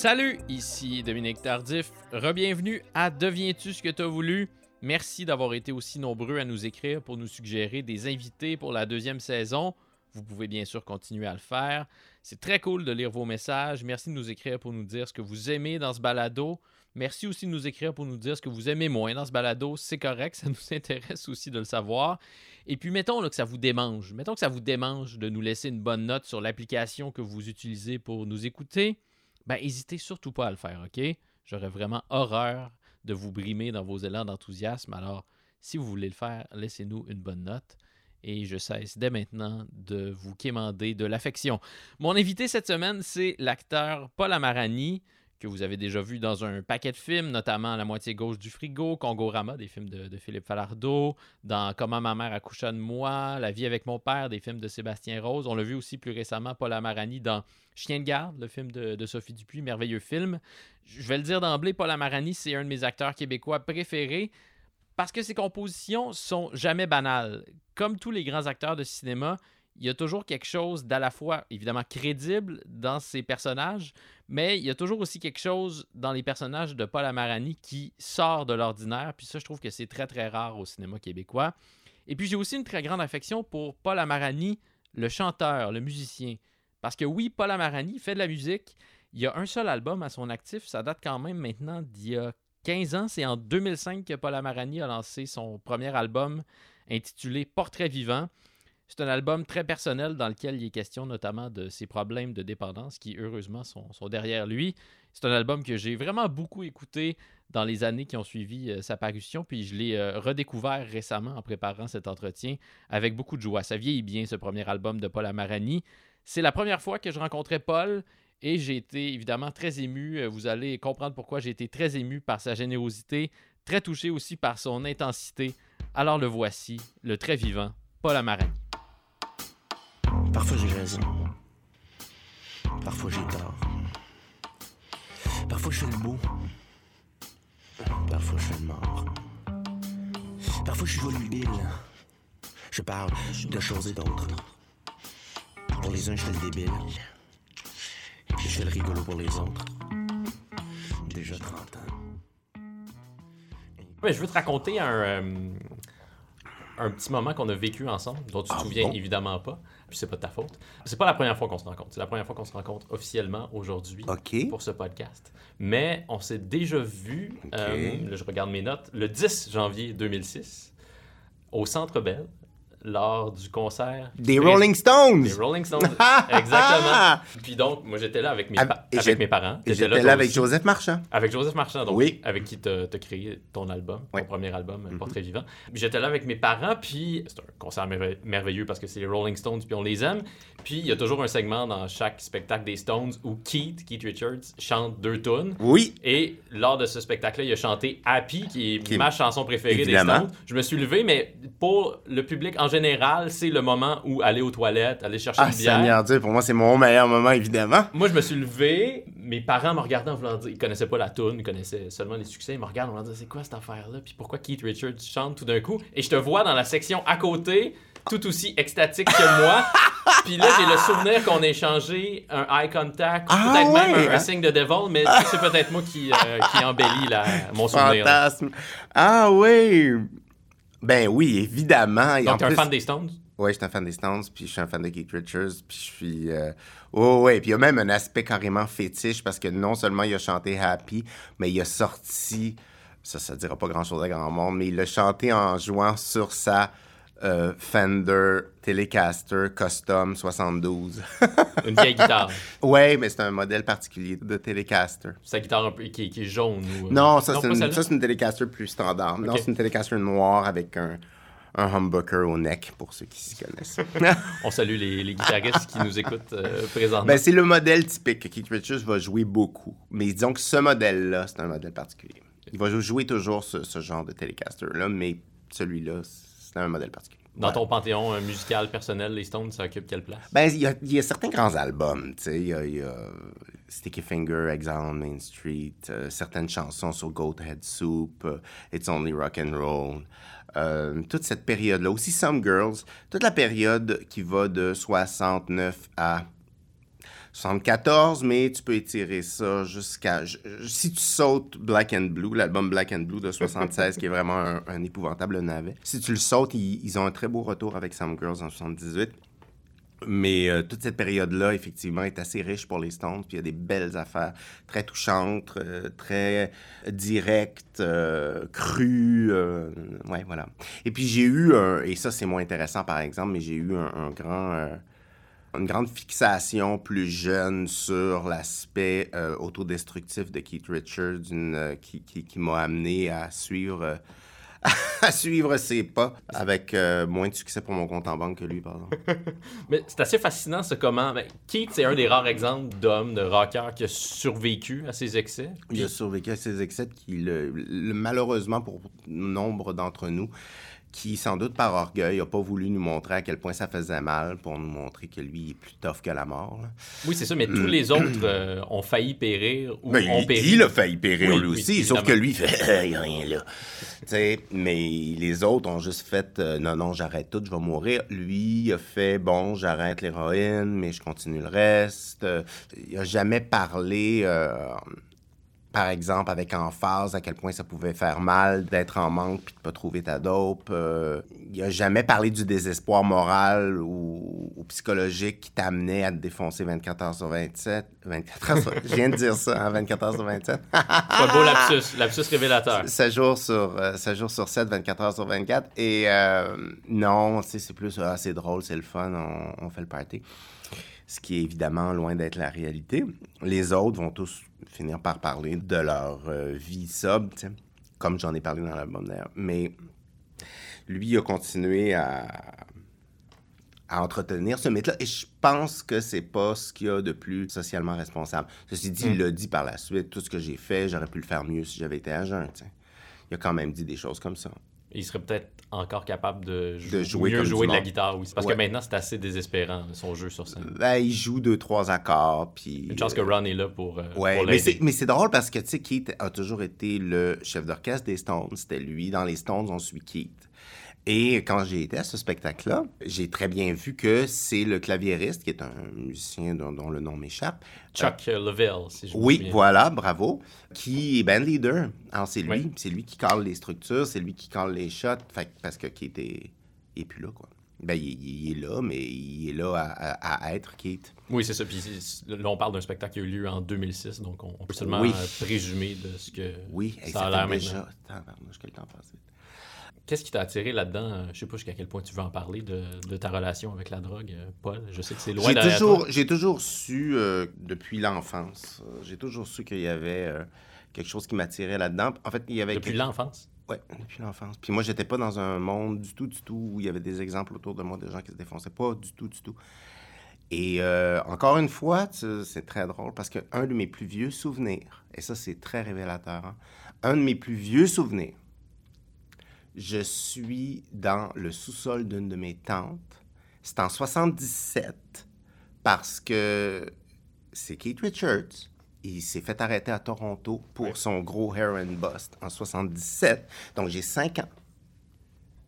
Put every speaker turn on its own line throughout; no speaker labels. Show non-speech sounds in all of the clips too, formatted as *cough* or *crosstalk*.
Salut, ici Dominique Tardif. Rebienvenue à Deviens-tu ce que tu as voulu? Merci d'avoir été aussi nombreux à nous écrire pour nous suggérer des invités pour la deuxième saison. Vous pouvez bien sûr continuer à le faire. C'est très cool de lire vos messages. Merci de nous écrire pour nous dire ce que vous aimez dans ce balado. Merci aussi de nous écrire pour nous dire ce que vous aimez moins dans ce balado. C'est correct, ça nous *laughs* intéresse aussi de le savoir. Et puis, mettons que ça vous démange. Mettons que ça vous démange de nous laisser une bonne note sur l'application que vous utilisez pour nous écouter. Ben, n'hésitez surtout pas à le faire, OK? J'aurais vraiment horreur de vous brimer dans vos élans d'enthousiasme. Alors, si vous voulez le faire, laissez-nous une bonne note. Et je cesse dès maintenant de vous quémander de l'affection. Mon invité cette semaine, c'est l'acteur Paul Amarani que vous avez déjà vu dans un paquet de films, notamment La moitié gauche du frigo, Congo-Rama, des films de, Philippe Falardeau, dans Comment ma mère accoucha de moi, La vie avec mon père, des films de Sébastien Rose. On l'a vu aussi plus récemment, Paul Amarani, dans Chien de garde, le film de, Sophie Dupuis, merveilleux film. Je vais le dire d'emblée, Paul Amarani, c'est un de mes acteurs québécois préférés parce que ses compositions sont jamais banales. Comme tous les grands acteurs de cinéma, il y a toujours quelque chose d'à la fois, évidemment, crédible dans ses personnages, mais il y a toujours aussi quelque chose dans les personnages de Paul Amarani qui sort de l'ordinaire. Puis ça, je trouve que c'est très, très rare au cinéma québécois. Et puis j'ai aussi une très grande affection pour Paul Amarani, le chanteur, le musicien. Parce que oui, Paul Amarani fait de la musique. Il y a un seul album à son actif. Ça date quand même maintenant d'il y a 15 ans. C'est en 2005 que Paul Amarani a lancé son premier album intitulé Portrait vivant. C'est un album très personnel dans lequel il est question notamment de ses problèmes de dépendance qui, heureusement, sont, derrière lui. C'est un album que j'ai vraiment beaucoup écouté dans les années qui ont suivi euh, sa parution, puis je l'ai euh, redécouvert récemment en préparant cet entretien avec beaucoup de joie. Ça vieillit bien, ce premier album de Paul Amarani. C'est la première fois que je rencontrais Paul et j'ai été évidemment très ému. Euh, vous allez comprendre pourquoi j'ai été très ému par sa générosité, très touché aussi par son intensité. Alors le voici, le très vivant Paul Amarani.
Parfois j'ai raison. Parfois j'ai tort. Parfois je fais le beau. Parfois je fais le mort. Parfois je suis volubile. Je parle de choses et d'autres. Pour les uns, je fais le débile. Je fais le rigolo pour les autres. Déjà 30 ans.
je veux te raconter un, euh, un petit moment qu'on a vécu ensemble, dont tu te ah souviens évidemment pas puis c'est pas de ta faute. C'est pas la première fois qu'on se rencontre. C'est la première fois qu'on se rencontre officiellement aujourd'hui pour ce podcast. Mais on s'est déjà vu, euh, je regarde mes notes, le 10 janvier 2006 au Centre Bell lors du concert.
Des Rolling Stones!
Des Rolling Stones, exactement. *laughs* Puis donc, moi, j'étais là avec mes, avec mes parents.
J'étais là, avec Joseph Marchand.
Avec Joseph Marchand, donc, oui. avec qui tu as créé ton album, ton premier album, mm Portrait vivant. J'étais là avec mes parents, puis c'est un concert merveilleux parce que c'est les Rolling Stones, puis on les aime. Puis il y a toujours un segment dans chaque spectacle des Stones où Keith, Keith Richards, chante deux tunes.
Oui.
Et lors de ce spectacle-là, il a chanté Happy, qui est ma chanson préférée des Stones. Je me suis levé, mais pour le public en général, c'est le moment où aller aux toilettes, aller chercher
ah,
une bière.
Seigneur Dieu, pour moi, c'est mon meilleur moment, évidemment.
Moi, je me suis levé, mes parents me regardaient en voulant dire, ils connaissaient pas la tune, ils connaissaient seulement les succès, ils me regardent en voulant dire, c'est quoi cette affaire-là, puis pourquoi Keith Richards chante tout d'un coup? Et je te vois dans la section à côté, tout aussi extatique que moi. *laughs* Puis là, j'ai le souvenir qu'on a échangé un eye contact, ah peut-être même un, signe de devil, mais c'est peut-être moi qui, euh, qui embellit la, mon souvenir.
Fantasme. Ah oui! Ben oui, évidemment.
Donc, t'es un fan des Stones?
Oui, je suis un fan des Stones, puis je suis un fan de Keith Richards, puis je suis... Euh... Oh, ouais, puis il y a même un aspect carrément fétiche, parce que non seulement il a chanté Happy, mais il a sorti... Ça, ça dira pas grand-chose à grand monde, mais il l'a chanté en jouant sur sa euh, Fender Telecaster Custom 72. *laughs*
Une vieille guitare.
Ouais, mais c'est un modèle particulier de Telecaster.
C'est la guitare un peu, qui, est jaune ou...
Euh, non, ça, c'est une, une, Telecaster plus standard. Non, c'est une Telecaster noire avec un, un humbucker au neck, pour ceux qui s'y connaissent. *laughs*
On salue les, les, guitaristes qui nous écoutent euh, présentement.
Ben, c'est le modèle typique que Keith Richards va jouer beaucoup. Mais disons que ce modèle-là, c'est un modèle particulier. Il va jouer toujours ce, ce genre de Telecaster-là, mais celui-là, c'est un modèle particulier.
Dans ton panthéon musical personnel, les Stones, ça occupe quelle place?
Ben, il y, a certains grands albums, tu sais. Il y, a Sticky Finger, Exile on Main Street, euh, certaines chansons sur Goat Head Soup, euh, It's Only Rock and Roll. Euh, toute cette période-là. Aussi Some Girls, toute la période qui va de 69 à 74, mais tu peux étirer ça jusqu'à... Si tu sautes Black and Blue, l'album Black and Blue de 76, qui est vraiment un, épouvantable navet, si tu le sautes, ils, ont un très beau retour avec Some Girls en 78. Mais euh, toute cette période-là, effectivement, est assez riche pour les Stones. Puis il y a des belles affaires, très touchantes, euh, très directes, euh, crues. euh, ouais, voilà. Et puis j'ai eu, un, et ça c'est moins intéressant par exemple, mais j'ai eu un, grand, une grande fixation plus jeune sur l'aspect euh, autodestructif de Keith Richards, une, euh, qui, qui, qui m'a amené à suivre. euh, *laughs* à suivre ses pas avec moins de succès pour mon compte en banque que lui, pardon. *laughs*
Mais c'est assez fascinant, ce comment. ben, Keith, c'est un des rares exemples d'homme, de rocker qui a survécu à ses excès.
Il a survécu à ces excès qui, le- le- malheureusement pour nombre d'entre nous, qui sans doute par orgueil n'a pas voulu nous montrer à quel point ça faisait mal pour nous montrer que lui est plus tough que la mort. là.
Oui, c'est ça, mais tous les autres euh, ont failli périr ou
Ben,
ont
il,
péri.
il a failli périr
Oui,
lui
oui,
aussi, sauf que lui, il fait *laughs* il a rien là. Tu sais, mais les autres ont juste fait euh, non, non, j'arrête tout, je vais mourir. Lui, il a fait bon, j'arrête l'héroïne, mais je continue le reste. Euh, il a jamais parlé. euh, par exemple, avec emphase, à quel point ça pouvait faire mal d'être en manque puis de pas trouver ta dope. Euh, il a jamais parlé du désespoir moral ou, ou psychologique qui t'amenait à te défoncer 24 heures sur 27. 24 heures sur... Je viens de dire ça, hein, 24 heures sur 27.
C'est un beau lapsus, lapsus révélateur.
7 jours sur, euh, 7 jours sur 7, 24 heures sur 24. Et euh, non, tu sais, c'est plus, ah, c'est drôle, c'est le fun, on, on fait le party. Ce qui est évidemment loin d'être la réalité. Les autres vont tous finir par parler de leur euh, vie sobre, comme j'en ai parlé dans l'album d'ailleurs. Mais lui il a continué à, à entretenir ce mythe-là. Et je pense que c'est pas ce qu'il y a de plus socialement responsable. Ceci dit, il l'a dit par la suite, tout ce que j'ai fait, j'aurais pu le faire mieux si j'avais été sais. Il a quand même dit des choses comme ça.
Il serait peut-être encore capable de, jou-
De jouer
mieux
comme
jouer de la guitare aussi. Parce
Ouais.
que maintenant, c'est assez désespérant, son jeu sur scène.
Ben, il joue deux, trois accords, puis...
Une chance que Ron est là pour, euh,
Ouais,
pour
mais
l'aider.
c'est, mais c'est drôle parce que, tu sais, Keith a toujours été le chef d'orchestre des Stones. C'était lui. Dans les Stones, on suit Keith. Et quand j'ai été à ce spectacle-là, j'ai très bien vu que c'est le claviériste, qui est un musicien dont, dont le nom m'échappe.
Chuck euh, si je me
Oui,
souviens.
voilà, bravo. Qui est band leader. Alors, c'est lui.
Oui.
C'est lui qui cale les structures, c'est lui qui cale les shots. Fait, parce que est, est plus là, quoi. Ben, il, est là, mais il est là à, à- à être Keith.
Oui, c'est ça. Puis là, on parle d'un spectacle qui a eu lieu en 2006, donc on, on peut seulement
Oui.
euh, présumer de ce que
Oui,
ça a l'air maintenant.
déjà... Tabarnouche, que le temps passe vite.
Qu'est-ce qui t'a attiré là-dedans? Euh, Je sais pas jusqu'à quel point tu veux en parler de, de ta relation avec la drogue, euh, Paul. Je sais que c'est loin
J'ai toujours, j'ai toujours su, euh, depuis l'enfance, euh, j'ai toujours su qu'il y avait euh, quelque chose qui m'attirait là-dedans. En fait, il y avait...
Depuis
quelque-
l'enfance?
Ouais, depuis l'enfance. Puis moi, j'étais pas dans un monde du tout, du tout, où il y avait des exemples autour de moi de gens qui se défonçaient. Pas du tout, du tout. Et encore une fois, c'est très drôle parce qu'un de mes plus vieux souvenirs, et ça, c'est très révélateur, hein, un de mes plus vieux souvenirs, je suis dans le sous-sol d'une de mes tantes. C'est en 77 parce que c'est Keith Richards. Il s'est fait arrêter à Toronto pour son gros hair and bust en 77. Donc j'ai 5 ans.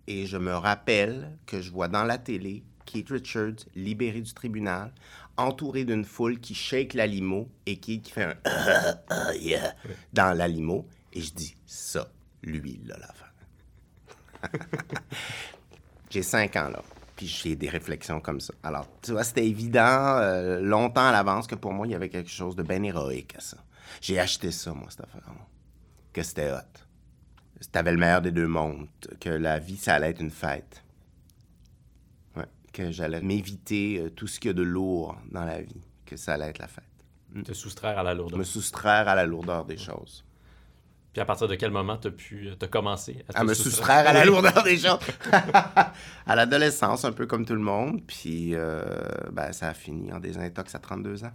Et je me rappelle que je vois dans la télé Keith Richards libéré du tribunal, entouré d'une foule qui shake la limo et qui, qui fait un *coughs* yeah dans la limo. Et je dis ça, lui, là, la fin. *laughs* J'ai 5 ans, là. Puis j'ai des réflexions comme ça. Alors, tu vois, c'était évident euh, longtemps à l'avance que pour moi, il y avait quelque chose de bien héroïque à ça. J'ai acheté ça, moi, cette affaire Que c'était hot. T'avais le meilleur des deux mondes. Que la vie, ça allait être une fête. Ouais. Que j'allais m'éviter euh, tout ce qu'il y a de lourd dans la vie. Que ça allait être la fête.
Te soustraire à la lourdeur.
Me soustraire à la lourdeur des choses.
Puis à partir de quel moment t'as pu t'as commencé à,
me soustraire à la lourdeur des choses? *laughs* à l'adolescence, un peu comme tout le monde. Puis, euh, ben, ça a fini en désintox à 32 ans.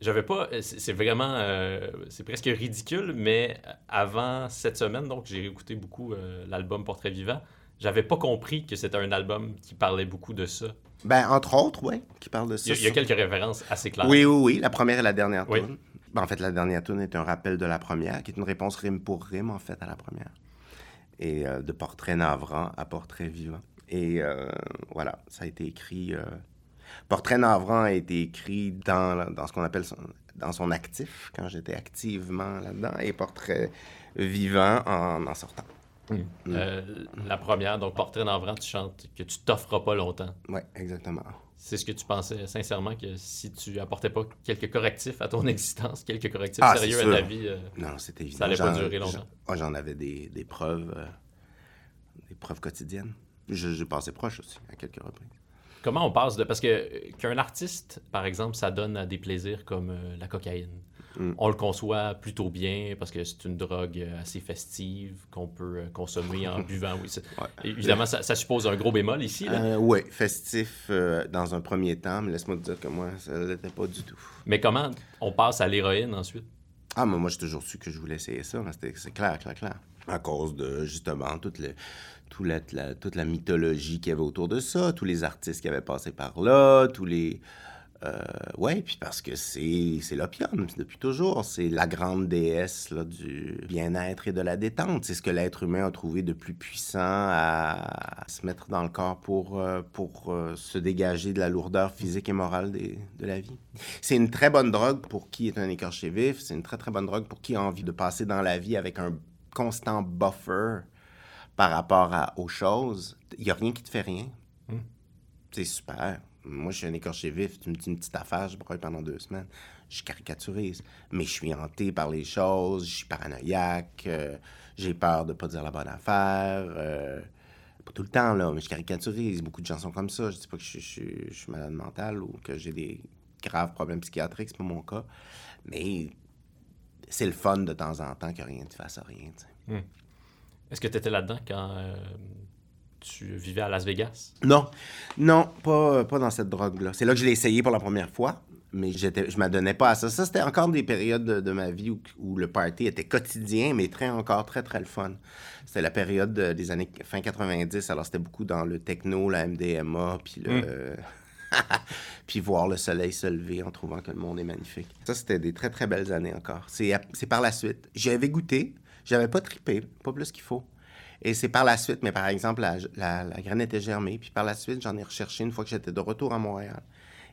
J'avais pas. C'est c'est vraiment. euh, c'est presque ridicule, mais avant cette semaine, donc j'ai écouté beaucoup euh, l'album Portrait Vivant. J'avais pas compris que c'était un album qui parlait beaucoup de ça.
Ben, entre autres, oui, qui parle de ça.
Il y a, il y a
sur-
quelques références assez claires.
Oui, oui, oui. La première et la dernière
Oui.
Ben, en fait, la dernière tune est un rappel de la première, qui est une réponse rime pour rime, en fait, à la première. Et euh, de portrait navrant à portrait vivant. Et euh, voilà, ça a été écrit. euh, Portrait navrant a été écrit dans, dans ce qu'on appelle son, dans son actif, quand j'étais activement là-dedans, et Portrait vivant en en sortant.
Euh, la première, donc Portrait navrant, tu chantes que tu t'offres pas longtemps.
Oui, exactement.
C'est ce que tu pensais sincèrement que si tu apportais pas quelques correctifs à ton *laughs* existence, quelques correctifs
Ah,
sérieux à ta vie, euh,
Non, c'était évident.
Ça allait pas durer longtemps.
j'en- ah, J'en avais des, des preuves, euh, des preuves quotidiennes. Je, je passais proche aussi, à quelques reprises.
comment on passe de. Parce que euh, qu'un artiste, par exemple, ça donne à des plaisirs comme euh, la cocaïne.
Mm.
On le conçoit plutôt bien parce que c'est une drogue euh, assez festive qu'on peut euh, consommer en *laughs* buvant. Oui, c'est-
Ouais.
Évidemment, ça, ça suppose un gros bémol ici. là.
oui, festif euh, dans un premier temps, mais laisse-moi te dire que moi, ça l'était pas du tout.
Mais comment on passe à l'héroïne ensuite?
Ah, mais moi, j'ai toujours su que je voulais essayer ça. C'est clair, clair, clair. À cause de, justement, toute, le, tout la, la- toute la mythologie qu'il y avait autour de ça, tous les artistes qui avaient passé par là, tous les... Euh, ouais, puis parce que c'est l'opium, depuis toujours. C'est la grande déesse là, du bien-être et de la détente. C'est ce que l'être humain a trouvé de plus puissant à, se mettre dans le corps pour, euh, pour euh, se dégager de la lourdeur physique et morale des- de la vie. C'est une très bonne drogue pour qui est un écorché vif. C'est une très, très bonne drogue pour qui a envie de passer dans la vie avec un constant buffer par rapport à, aux choses. Il n'y a rien qui te fait rien.
Hmm.
C'est super. Moi, je suis un écorché vif. Tu me dis une petite affaire, je broille pendant deux semaines. Je caricaturise. Mais je suis hanté par les choses. Je suis paranoïaque. euh, j'ai peur de pas dire la bonne affaire. euh, pas tout le temps, là, mais je caricaturise. Beaucoup de gens sont comme ça. Je dis pas que je, suis malade mental ou que j'ai des graves problèmes psychiatriques. C'est pas mon cas. Mais c'est le fun de temps en temps que rien ne fasse rien. tu sais.
Est-ce que tu étais là-dedans quand euh, tu vivais à Las Vegas?
Non, non, pas, pas dans cette drogue-là. C'est là que je l'ai essayé pour la première fois, mais j'étais, je m'adonnais pas à ça. Ça, c'était encore des périodes de, de ma vie où, où le party était quotidien, mais très encore très, très le fun. C'était la période de- des années fin 90, alors c'était beaucoup dans le techno, la MDMA, puis le... *laughs* puis voir le soleil se lever en trouvant que le monde est magnifique. Ça, c'était des très, très belles années encore. C'est, c'est par la suite. J'avais goûté, j'avais pas trippé, pas plus qu'il faut. Et c'est par la suite, mais par exemple, la, la, la graine était germée, puis par la suite, j'en ai recherché une fois que j'étais de retour à Montréal.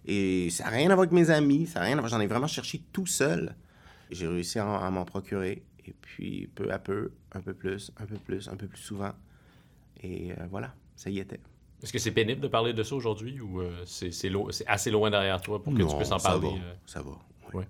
Et ça n'a rien à voir avec mes amis, ça n'a rien à voir, j'en ai vraiment cherché tout seul. J'ai réussi à, à m'en procurer, et puis peu à peu, un peu plus, un peu plus, un peu plus souvent. Et euh, voilà, ça y était.
Est-ce que c'est pénible de parler de ça aujourd'hui ou euh, c'est lo- assez loin derrière toi pour que tu puisses en
ça
parler?
va,
euh?
ça va. oui.
Ouais.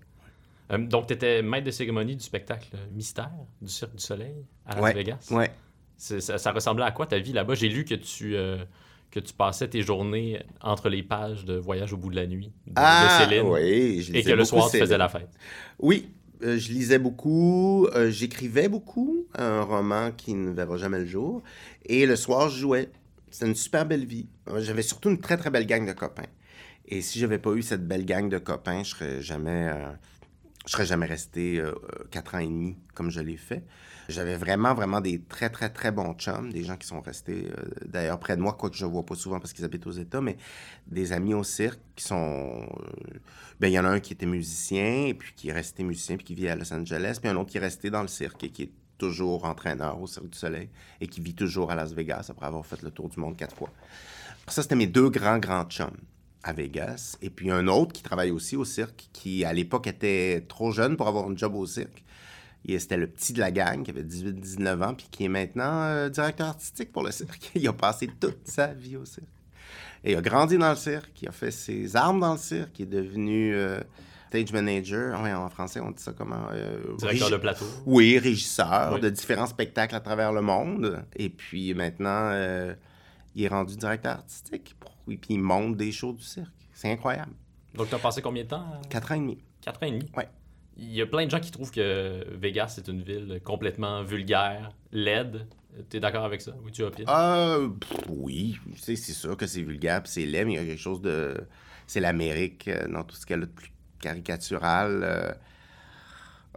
Euh, donc, tu étais maître de cérémonie du spectacle Mystère du Cirque du Soleil à Las
Ouais,
Vegas?
ouais.
Ça, ça ressemblait à quoi ta vie là-bas? J'ai lu que tu, euh, que tu passais tes journées entre les pages de Voyage au bout de la nuit de, de
Ah,
Céline
oui, je
et que le soir, tu faisais la fête.
Oui, euh, je lisais beaucoup, euh, j'écrivais beaucoup, un roman qui ne verra jamais le jour. Et le soir, je jouais. C'était une super belle vie. J'avais surtout une très, très belle gang de copains. Et si j'avais pas eu cette belle gang de copains, je serais jamais, je serais jamais resté quatre ans et demi comme je l'ai fait. J'avais vraiment, vraiment des très, très, très bons chums, des gens qui sont restés euh, d'ailleurs près de moi, quoique je ne vois pas souvent parce qu'ils habitent aux États, mais des amis au cirque qui sont. euh, ben, il y en a un qui était musicien, puis qui est resté musicien, puis qui vit à Los Angeles, puis un autre qui est resté dans le cirque et qui est toujours entraîneur au Cirque du Soleil et qui vit toujours à Las Vegas après avoir fait le tour du monde quatre fois. Ça, c'était mes deux grands, grands chums à Vegas. Et puis un autre qui travaille aussi au cirque, qui à l'époque était trop jeune pour avoir un job au cirque. Et C'était le petit de la gang qui avait 18-19 ans, puis qui est maintenant euh, directeur artistique pour le cirque. *laughs* Il a passé toute sa vie au cirque. Et il a grandi dans le cirque, il a fait ses armes dans le cirque, il est devenu euh, stage manager. Ouais, en français, on dit ça comment euh,
Directeur de plateau.
oui, régisseur
Oui.
de différents spectacles à travers le monde. Et puis maintenant, il est rendu directeur artistique. Et puis il monte des shows du cirque. C'est incroyable.
Donc, tu as passé combien de temps?
Quatre ans et demi.
Quatre ans et demi?
Ouais.
Il y a plein de gens qui trouvent que Vegas est une ville complètement vulgaire, laide. Tu es d'accord avec ça? Oui, tu opines?
Euh, oui, c'est sûr que c'est vulgaire c'est laid, mais il y a quelque chose de... C'est l'Amérique euh, dans tout ce qu'elle a de plus caricatural.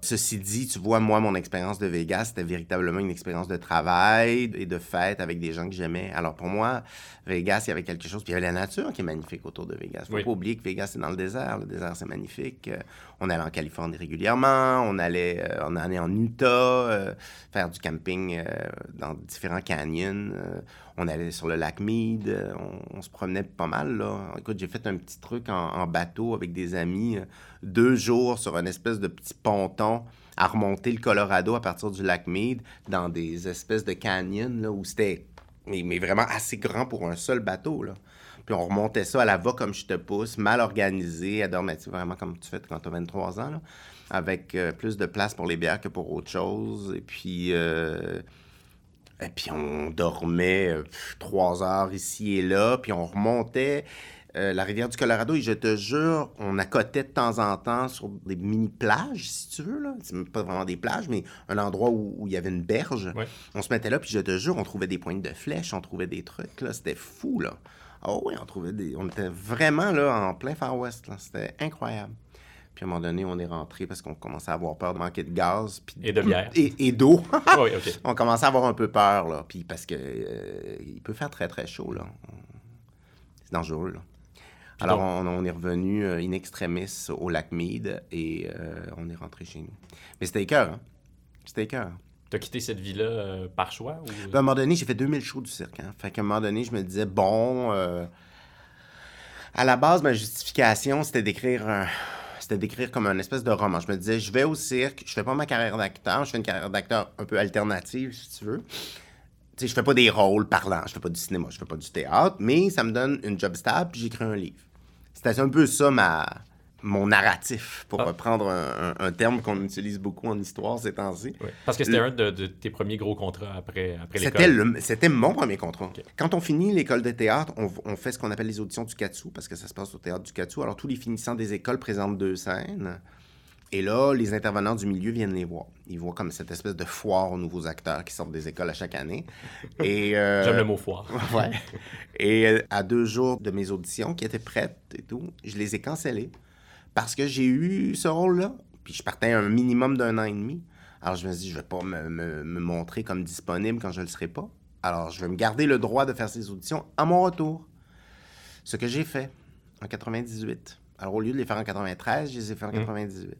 Ceci dit, tu vois, moi, mon expérience de Vegas, c'était véritablement une expérience de travail et de fête avec des gens que j'aimais. Alors pour moi, Vegas, il y avait quelque chose. Puis il y avait la nature qui est magnifique autour de Vegas. Faut
Oui.
pas oublier que Vegas, c'est dans le désert. Le désert, c'est magnifique. Euh, on allait en Californie régulièrement. On allait, euh, on allait en Utah euh, faire du camping euh, dans différents canyons. Euh, on allait sur le lac Mead. On, on se promenait pas mal, là. Écoute, j'ai fait un petit truc en, en bateau avec des amis. deux jours sur une espèce de petit ponton à remonter le Colorado à partir du lac Mead dans des espèces de canyons là, où c'était mais, vraiment assez grand pour un seul bateau. Là. Puis on remontait ça à la va comme je te pousse, mal organisé, sais, vraiment comme tu fais quand tu as 23 ans, avec euh, plus de place pour les bières que pour autre chose. Et puis, euh, et puis on dormait euh, trois heures ici et là, puis on remontait euh, la rivière du Colorado et je te jure, on accotait de temps en temps sur des mini-plages, si tu veux. là. C'est pas vraiment des plages, mais un endroit où, où il y avait une berge.
Ouais.
On se mettait là, puis je te jure, on trouvait des pointes de flèches, on trouvait des trucs. là. C'était fou, là. Ah oui, on trouvait des... On était vraiment là en plein Far West. là. C'était incroyable. Puis à un moment donné, on est rentré parce qu'on commençait à avoir peur de manquer de gaz. puis-
Et de bière.
Et, et d'eau. *laughs*
Ah oui,
on commençait à avoir un peu peur, là. Puis parce que euh, il peut faire très, très chaud, là. C'est dangereux, là. Alors, on, on est revenu euh, in extremis au lac Mead et euh, on est rentré chez nous. Mais c'était cœur, hein? C'était cœur.
T'as quitté cette vie-là euh, par choix ou...
Puis à un moment donné, j'ai fait 2000 shows du cirque. Hein? Fait qu'à un moment donné, je me disais, bon, euh, à la base, ma justification, c'était d'écrire un- C'était d'écrire comme un espèce de roman. Je me disais, je vais au cirque, je fais pas ma carrière d'acteur, je fais une carrière d'acteur un peu alternative, si tu veux. Tu sais, je fais pas des rôles parlants, je fais pas du cinéma, je fais pas du théâtre, mais ça me donne une job stable, puis j'écris un livre. C'était un peu ça, ma, mon narratif, pour
Ah.
reprendre un, un- un terme qu'on utilise beaucoup en histoire ces temps-ci.
Parce que c'était un de, de tes premiers gros contrats après, après
C'était,
l'école.
le- c'était mon premier contrat. Quand on finit l'école de théâtre, on, on fait ce qu'on appelle les auditions du Katsu, parce que ça se passe au théâtre du Katsu. Alors, tous les finissants des écoles présentent deux scènes. Et là, les intervenants du milieu viennent les voir. Ils voient comme cette espèce de foire aux nouveaux acteurs qui sortent des écoles à chaque année. *laughs* Et, euh,
J'aime le mot foire. *laughs*
Ouais. Et euh, à deux jours de mes auditions qui étaient prêtes et tout, je les ai cancellées parce que j'ai eu ce rôle-là. Puis je partais un minimum d'un an et demi. Alors je me suis dit, je vais pas me, me- me montrer comme disponible quand je le serai pas. Alors je vais me garder le droit de faire ces auditions à mon retour. Ce que j'ai fait en 98. Alors au lieu de les faire en 93, je les ai fait en 98.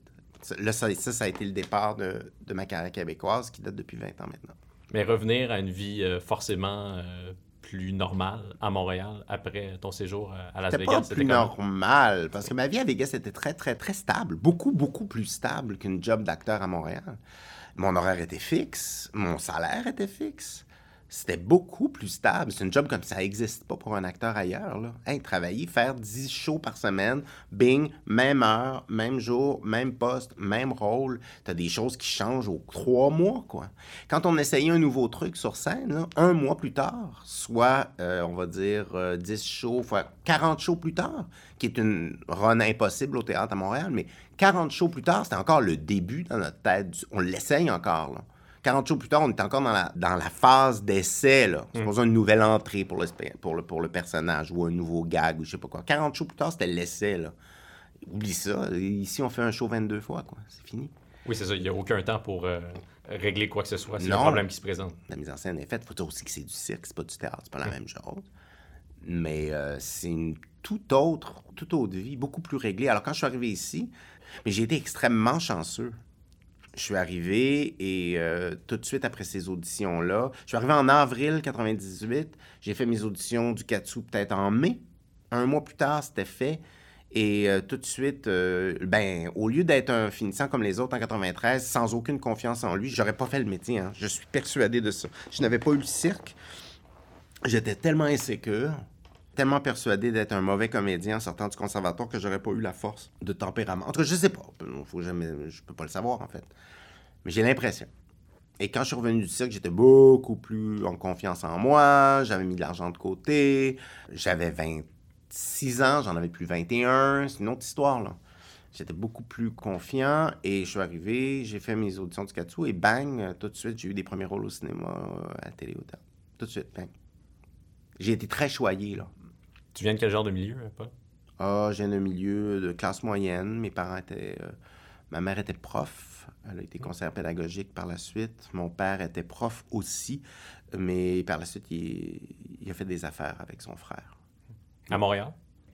Ça- Là, ça, ça, ça a été le départ de, de ma carrière québécoise qui date depuis 20 ans maintenant.
Mais revenir à une vie euh, forcément euh, plus normale à Montréal après ton séjour à Las
C'était
Vegas,
pas plus
comment?
normal, parce que ma vie à Vegas était très, très, très stable. Beaucoup, beaucoup plus stable qu'une job d'acteur à Montréal. Mon horaire était fixe, mon salaire était fixe. C'était beaucoup plus stable. C'est une job comme ça n'existe pas pour un acteur ailleurs. Hey, travailler, faire 10 shows par semaine, bing, même heure, même jour, même poste, même rôle. Tu as des choses qui changent aux trois mois. Quand on essayait un nouveau truc sur scène, un mois plus tard, soit, euh, on va dire, euh, 10 shows, fois 40 shows plus tard, qui est une run impossible au théâtre à Montréal, mais 40 shows plus tard, c'était encore le début dans notre tête. On l'essaye encore. 40 shows plus tard, on est encore dans la, dans la phase d'essai. là. C'est pas une nouvelle entrée pour le, pour, le, pour le personnage ou un nouveau gag ou je sais pas quoi. 40 shows plus tard, c'était l'essai. là. Oublie ça. Ici, on fait un show 22 fois. quoi. C'est fini.
Oui, c'est ça. Il n'y a aucun temps pour euh, régler quoi que ce soit. C'est
Non.
problème qui se présente.
La mise en scène est faite. faut dire aussi que c'est du cirque, c'est pas du théâtre, c'est pas la même chose. Mais euh, c'est une toute autre, toute autre vie, beaucoup plus réglée. Alors quand je suis arrivé ici, mais j'ai été extrêmement chanceux. Je suis arrivé et euh, tout de suite après ces auditions-là, je suis arrivé en avril 98. J'ai fait mes auditions du Katsu peut-être en mai. Un mois plus tard, c'était fait. Et euh, tout de suite, euh, ben, au lieu d'être un finissant comme les autres en 93, sans aucune confiance en lui, j'aurais pas fait le métier. hein. Je suis persuadé de ça. Je n'avais pas eu le cirque. J'étais tellement insécure, tellement persuadé d'être un mauvais comédien en sortant du conservatoire que j'aurais pas eu la force de tempérament. En tout cas, je sais pas. Faut jamais, je peux pas le savoir, en fait. Mais j'ai l'impression. Et quand je suis revenu du cirque, j'étais beaucoup plus en confiance en moi. J'avais mis de l'argent de côté. J'avais 26 ans, j'en avais plus 21. C'est une autre histoire, là. J'étais beaucoup plus confiant et je suis arrivé, j'ai fait mes auditions du Katsu et bang, tout de suite, j'ai eu des premiers rôles au cinéma, à la télé, au théâtre. Tout de suite, bang. J'ai été très choyé, là.
Tu viens de quel genre de milieu, euh, Paul?
Ah, j'ai un milieu de classe moyenne. Mes parents étaient euh, Ma mère était prof. Elle a été conseillère pédagogique par la suite. Mon père était prof aussi, mais par la suite, il, il a fait des affaires avec son frère
À Montréal?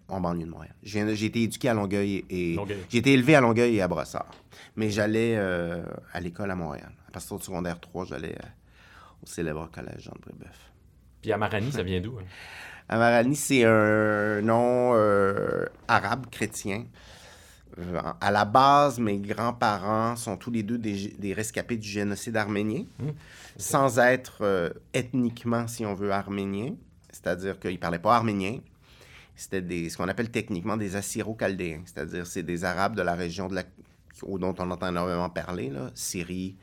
en banlieue de Montréal. J'ai été éduqué à Longueuil et
Longueuil.
j'ai été élevé à Longueuil et à Brossard. Mais j'allais euh, à l'école à Montréal. À partir du secondaire 3, j'allais euh, au célèbre collège Jean de Brébeuf.
Puis Amarani, ça vient d'où? hein?
Amarani, c'est un nom euh, arabe chrétien. Euh, à la base, mes grands-parents sont tous les deux des, des rescapés du génocide arménien, sans être euh, ethniquement, si on veut, arméniens. C'est-à-dire qu'ils ne parlaient pas arménien. C'était ce qu'on appelle techniquement des assyro-chaldéens. C'est-à-dire c'est des Arabes de la région de la, dont on entend énormément parler, là, Syrie,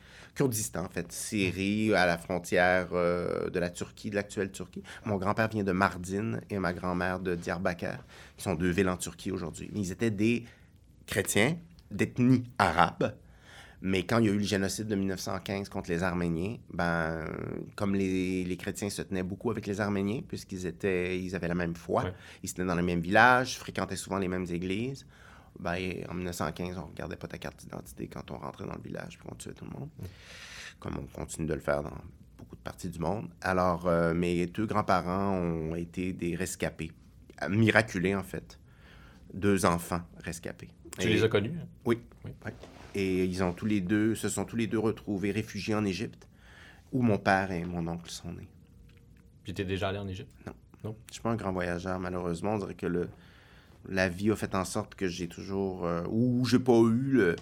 Kurdistan, en fait. Syrie, à la frontière euh, de la Turquie, de l'actuelle Turquie. Mon grand-père vient de Mardin et ma grand-mère de Diyarbakir, qui sont deux villes en Turquie aujourd'hui. Ils étaient des chrétiens d'ethnie arabe. Mais quand il y a eu le génocide de 1915 contre les Arméniens, ben, comme les, les chrétiens se tenaient beaucoup avec les Arméniens, puisqu'ils étaient, ils avaient la même foi,
Ouais.
ils se tenaient dans les mêmes villages, fréquentaient souvent les mêmes églises, ben, en 1915, on regardait pas ta carte d'identité quand on rentrait dans le village, puis on tuait tout le monde, comme on continue de le faire dans beaucoup de parties du monde. Alors, euh, mes deux grands-parents ont été des rescapés, euh, miraculés en fait, deux enfants rescapés.
Tu
Et-
les as connus? hein?
oui.
Oui.
oui. Et ils ont tous les deux, se sont tous les deux retrouvés réfugiés en Égypte, où mon père et mon oncle sont nés.
Puis t'es déjà allé en Égypte?
Je suis pas un grand voyageur, malheureusement. On dirait que le, la vie a fait en sorte que j'ai toujours... euh, ou j'ai pas eu le...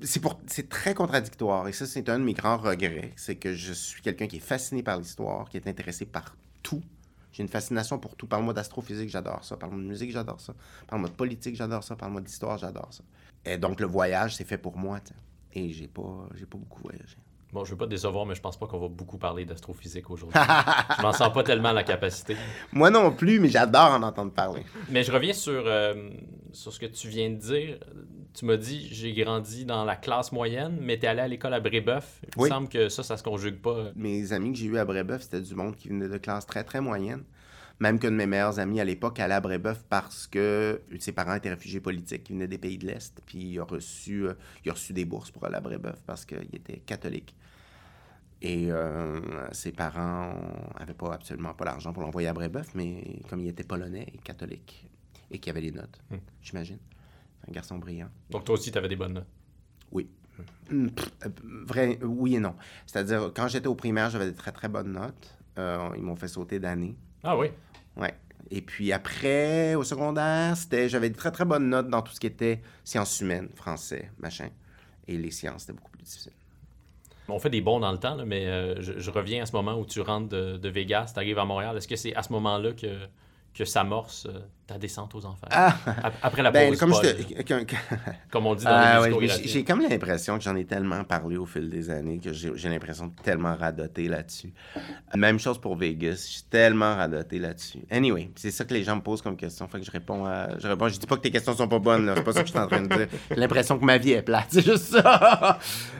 C'est, très contradictoire. Et ça, c'est un de mes grands regrets. C'est que je suis quelqu'un qui est fasciné par l'histoire, qui est intéressé par tout. J'ai une fascination pour tout. Parle-moi d'astrophysique, j'adore ça. Parle-moi de musique, j'adore ça. Parle-moi de politique, j'adore ça. Parle-moi d'histoire, j'adore ça. Et donc, le voyage, c'est fait pour moi. Et j'ai pas, j'ai pas beaucoup voyagé.
Bon, je veux pas te décevoir, mais je pense pas qu'on va beaucoup parler d'astrophysique aujourd'hui. je m'en sens pas tellement la capacité.
Moi non plus, mais j'adore en entendre parler.
Mais je reviens sur, euh, sur ce que tu viens de dire. Tu m'as dit, j'ai grandi dans la classe moyenne, mais t'es allé à l'école à Brébeuf. Il me semble que ça, ça se conjugue pas.
Mes amis que j'ai eus à Brébeuf, c'était du monde qui venait de classe très, très moyenne. Même qu'un de mes meilleurs amis à l'époque allait à Brébeuf parce que ses parents étaient réfugiés politiques. Ils venaient des pays de l'Est. Puis il a reçu, euh, il a reçu des bourses pour aller à Brébeuf parce qu'il était catholique. Et euh, ses parents n'avaient pas absolument pas l'argent pour l'envoyer à Brébeuf, mais comme il était polonais et catholique et qu'il avait les notes,
Hmm.
j'imagine. C'est un garçon brillant.
Donc toi aussi, t'avais des bonnes notes?
Oui. Hmm, euh, Vrai, oui et non. C'est-à-dire, quand j'étais au primaire, j'avais des très, très bonnes notes. Euh, ils m'ont fait sauter d'année.
Ah oui?
Ouais. Et puis après, au secondaire, c'était, j'avais des très, très bonnes notes dans tout ce qui était sciences humaines, français, machin. Et les sciences, c'était beaucoup plus difficile.
On fait des bons dans le temps, mais euh, je, je reviens à ce moment où tu rentres de, de Vegas, tu arrives à Montréal. Est-ce que c'est à ce moment-là que, que s'amorce euh, ta descente aux enfers?
Ah!
Ap- Après la
Ben,
pause,
comme, je *laughs*
comme on dit dans
Ah,
les
ouais, j'ai comme l'impression que j'en ai tellement parlé au fil des années que j'ai l'impression de tellement radoter là-dessus. Même chose pour Vegas, j'ai tellement radoté là-dessus. Anyway, c'est ça que les gens me posent comme question. Fait que je réponds à. Je réponds, je dis pas que tes questions sont pas bonnes. C'est pas ça que je suis en train de dire. J'ai l'impression que ma vie est plate. *laughs* C'est juste ça.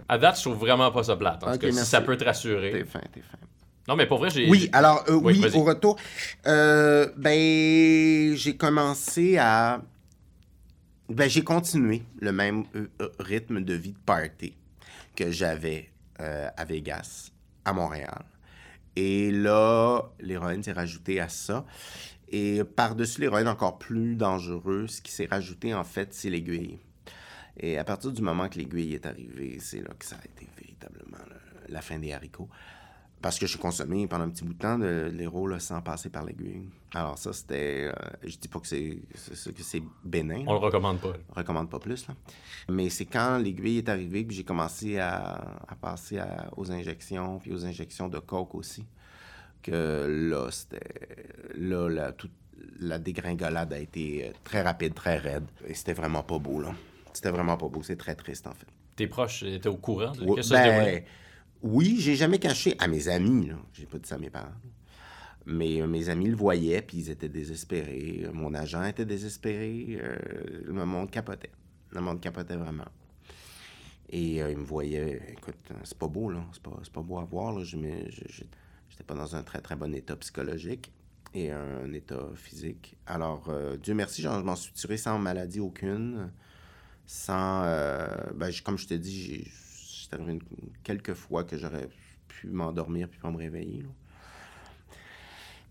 À date, je trouve vraiment pas ça plate. En tout cas, si ça peut te rassurer.
T'es fin, t'es fin.
Non, mais pour vrai, j'ai.
Oui, alors, euh,
Oui,
au retour. Euh, ben, j'ai commencé à. Ben, j'ai continué le même euh, rythme de vie de party que j'avais euh, à Vegas, à Montréal. Et là, l'héroïne s'est rajoutée à ça. Et par-dessus l'héroïne, encore plus dangereux, ce qui s'est rajouté, en fait, c'est l'aiguille. Et à partir du moment que l'aiguille est arrivée, c'est là que ça a été véritablement le- la fin des haricots. Parce que j'ai consommé pendant un petit bout de temps de l'héros sans passer par l'aiguille. Alors ça, c'était... euh, je dis pas que c'est que c'est bénin.
On le recommande pas.
Je recommande pas plus. Là. Mais c'est quand l'aiguille est arrivée que j'ai commencé à, à passer à- aux injections, puis aux injections de coke aussi, que là, c'était... Là, la, toute la dégringolade a été euh, très rapide, très raide. Et c'était vraiment pas beau, là. C'était vraiment pas beau. C'est très triste, en fait.
Tes proches étaient au courant de
Ouais,
que ça
ben? Oui, j'ai jamais caché à mes amis, là. J'ai pas dit ça à mes parents. Mais euh, mes amis le voyaient, puis ils étaient désespérés. Euh, Mon agent était désespéré. euh, le monde capotait. Le monde capotait vraiment. Et ils me voyaient, écoute, c'est pas beau, là. C'est pas, c'est pas beau à voir. Je me- je- J'étais pas dans un très, très bon état psychologique et un état physique. Alors, Dieu merci, je m'en suis tiré sans maladie aucune. sans. ben, comme je t'ai dit, j'ai- c'est arrivé une- quelques fois que j'aurais pu m'endormir puis pas me réveiller. là.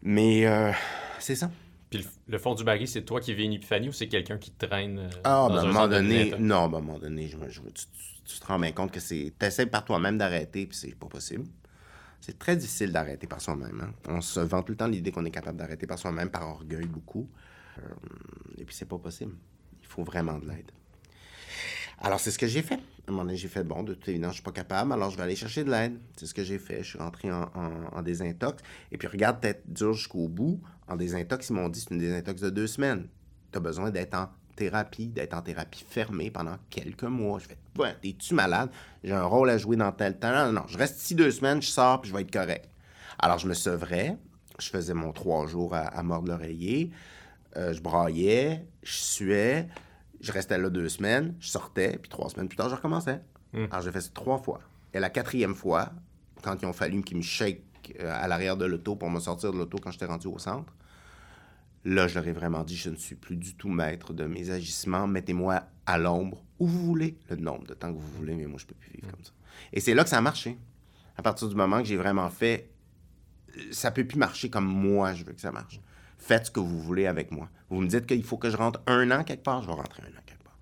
Mais euh, c'est ça.
Puis le, fond du baril, c'est toi qui vis une épiphanie ou c'est quelqu'un qui te traîne euh,
Ah, ben, à un moment donné,
désintox?
non, ben, à un moment donné, je, je tu, tu- tu te rends bien compte que c'est. T'essaies par toi-même d'arrêter, puis c'est pas possible. C'est très difficile d'arrêter par soi-même. hein. On se vend tout le temps l'idée qu'on est capable d'arrêter par soi-même, par orgueil beaucoup. Euh, et puis c'est pas possible. Il faut vraiment de l'aide. Alors, c'est ce que j'ai fait. À un moment donné, j'ai fait, bon, de toute évidence, je suis pas capable, alors je vais aller chercher de l'aide. C'est ce que j'ai fait. Je suis rentré en, en- désintox. Et puis, regarde, tête dure jusqu'au bout. En désintox, ils m'ont dit, c'est une désintox de deux semaines. Tu as besoin d'être en thérapie, d'être en thérapie fermée pendant quelques mois. Je fais, ouais, t'es-tu malade? J'ai un rôle à jouer dans tel temps. Non, non, je reste ici deux semaines, je sors, puis je vais être correct. Alors, je me sevrais. Je faisais mon trois jours à, à mordre l'oreiller. Euh, je braillais, je suais, je restais là deux semaines, je sortais, puis trois semaines plus tard, je recommençais. Alors, j'ai fait ça trois fois. Et la quatrième fois, quand ils ont fallu qu'ils me shake euh, à l'arrière de l'auto pour me sortir de l'auto quand j'étais rendu au centre, là, je leur ai vraiment dit, je ne suis plus du tout maître de mes agissements, mettez-moi à l'ombre où vous voulez, le nombre de temps que vous voulez, mais moi, je peux plus vivre comme ça. Et c'est là que ça a marché. À partir du moment que j'ai vraiment fait ça peut plus marcher comme moi je veux que ça marche. Faites ce que vous voulez avec moi. Vous me dites qu'il faut que je rentre un an quelque part, je vais rentrer un an quelque part.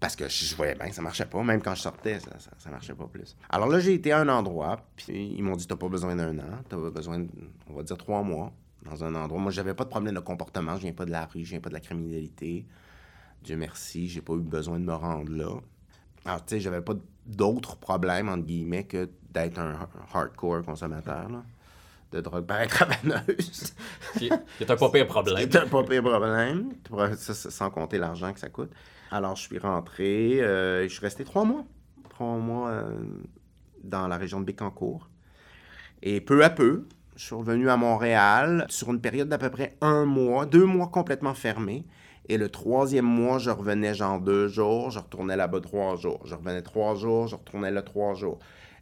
Parce que je, voyais bien que ça marchait pas. Même quand je sortais, ça, ça, ça marchait pas plus. Alors là, j'ai été à un endroit, puis ils m'ont dit T'as pas besoin d'un an, t'as besoin, on va dire, trois mois dans un endroit. Moi, j'avais pas de problème de comportement, je viens pas de la rue, je viens pas de la criminalité. Dieu merci, j'ai pas eu besoin de me rendre là. Alors, tu sais, j'avais pas d'autres problèmes, entre guillemets, que d'être un hardcore consommateur, là, de drogue par intraveineuse.
Qui, qui est un pas pire problème.
C'est un pas pire problème. Ça, sans compter l'argent que ça coûte. Alors, je suis rentré. euh, je suis resté trois mois. Trois mois euh, dans la région de Bécancour. Et peu à peu, je suis revenu à Montréal sur une période d'à peu près un mois, deux mois complètement fermés. Et le troisième mois, je revenais genre deux jours, je retournais là-bas trois jours. Je revenais trois jours, je retournais là trois jours.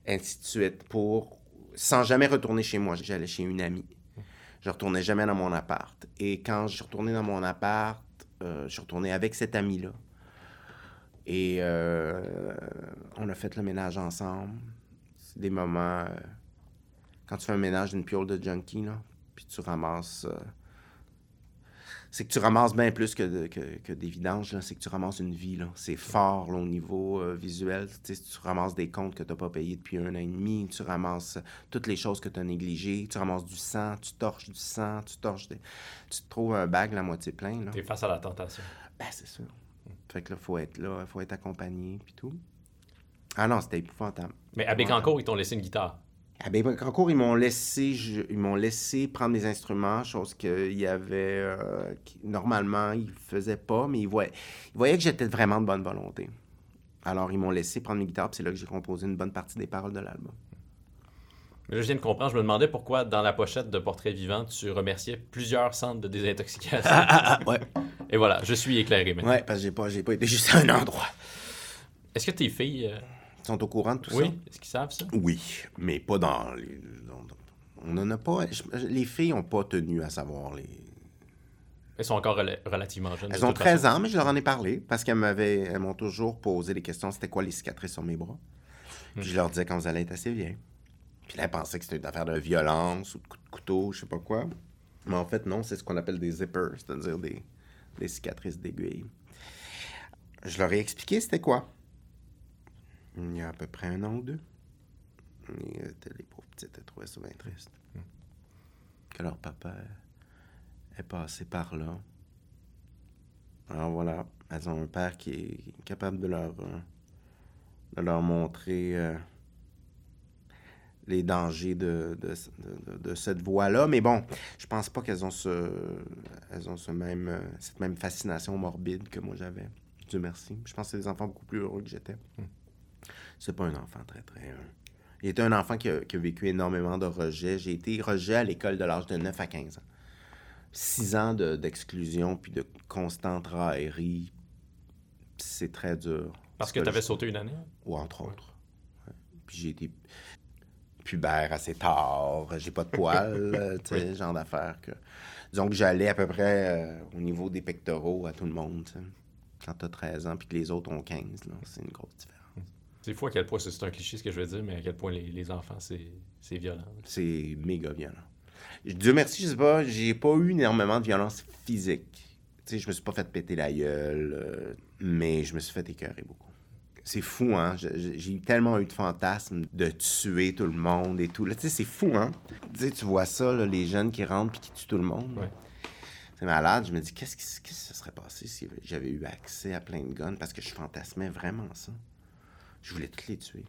Ainsi de suite, pour... sans jamais retourner chez moi. J'allais chez une amie. Je retournais jamais dans mon appart. Et quand je retourné dans mon appart, euh, je suis retourné avec cet ami-là. Et euh, on a fait le ménage ensemble. C'est des moments... euh, quand tu fais un ménage d'une piole de junkie, là, puis tu ramasses... c'est que tu ramasses bien plus que, de- que, que des vidanges, c'est que tu ramasses une vie. C'est fort là, au niveau euh, visuel. Tu tu ramasses des comptes que tu n'as pas payés depuis un an et demi, tu ramasses toutes les choses que tu as négligées, tu ramasses du sang, tu torches du sang, tu torches des... Tu te trouves un bag la moitié plein. Là.
T'es face à la tentation.
Ben, c'est sûr. Fait que là, faut être là, faut être accompagné, puis tout. Ah non, c'était épouvantable.
Mais à Bécancour, ils t'ont laissé une guitare.
À Bécancourt, ils m'ont laissé, je- ils m'ont laissé prendre mes instruments, chose qu'il y avait, euh, qui- normalement, ils faisaient pas, mais ils voyaient, ils voyaient que j'étais vraiment de bonne volonté. Alors, ils m'ont laissé prendre mes guitares, puis c'est là que j'ai composé une bonne partie des paroles de l'album.
Mais là, je viens de comprendre, je me demandais pourquoi dans la pochette de Portrait vivant, tu remerciais plusieurs centres de désintoxication.
Ah, ouais.
Et voilà, je suis éclairé maintenant.
Ouais, parce que j'ai pas, j'ai pas été juste à un endroit.
Est-ce que tes filles, euh,
Ils sont au courant de tout
oui,
ça?
est-ce qu'ils savent ça?
Oui, mais pas dans les. on en a pas. les filles n'ont pas tenu à savoir les.
Elles sont encore rela- relativement jeunes.
Elles ont
toute
13
façon.
ans, mais je leur en ai parlé parce qu'elles m'avaient, elles m'ont toujours posé des questions. C'était quoi les cicatrices sur mes bras? Puis je leur disais quand vous allez être assez vieux. Puis là, elles pensaient que c'était une affaire de violence ou de coup de couteau, je sais pas quoi. Mais en fait, non, c'est ce qu'on appelle des zippers, c'est-à-dire des, des cicatrices d'aiguille. Je leur ai expliqué c'était quoi. Il y a à peu près un an ou deux. Et, euh, les pauvres petites, elles trouvaient ça bien triste. Que leur papa est passé par là. Alors voilà, elles ont un père qui est capable de leur, euh, de leur montrer euh, les dangers de, de, de- de cette voie-là. Mais bon, je pense pas qu'elles ont ce, elles ont ce même, cette même fascination morbide que moi j'avais. Dieu merci. Je pense que c'est des enfants beaucoup plus heureux que j'étais. C'est pas un enfant très, très... Il était un enfant qui a, qui a vécu énormément de rejets. J'ai été rejet à l'école de l'âge de 9 à 15 ans. Six ans de- d'exclusion puis de constante raillerie. C'est très dur.
Parce que tu avais sauté une année?
Ou entre autres. Ouais. Puis j'ai été pubère assez tard, j'ai pas de poils, *laughs* euh, tu sais, genre d'affaires que... Disons que j'allais à peu près euh, au niveau des pectoraux à tout le monde, tu sais. quand t'as 13 ans, puis que les autres ont 15, là, c'est une grosse différence.
C'est fou à quel point, c'est un cliché ce que je veux dire, mais à quel point les, les enfants, c'est violent.
C'est méga violent. Dieu merci, je sais pas, j'ai pas eu énormément de violence physique. Tu sais, je me suis pas fait péter la gueule, euh, mais je me suis fait écœurer beaucoup. C'est fou, hein? J'ai tellement eu de fantasmes de tuer tout le monde et tout. Là, tu sais, c'est fou, hein? Tu sais, tu vois ça, là, les jeunes qui rentrent puis qui tuent tout le monde.
Ouais.
C'est malade. Je me dis, qu'est-ce qui, qu'est-ce qui se serait passé si j'avais eu accès à plein de guns? Parce que je fantasmais vraiment ça. Je voulais toutes les tuer.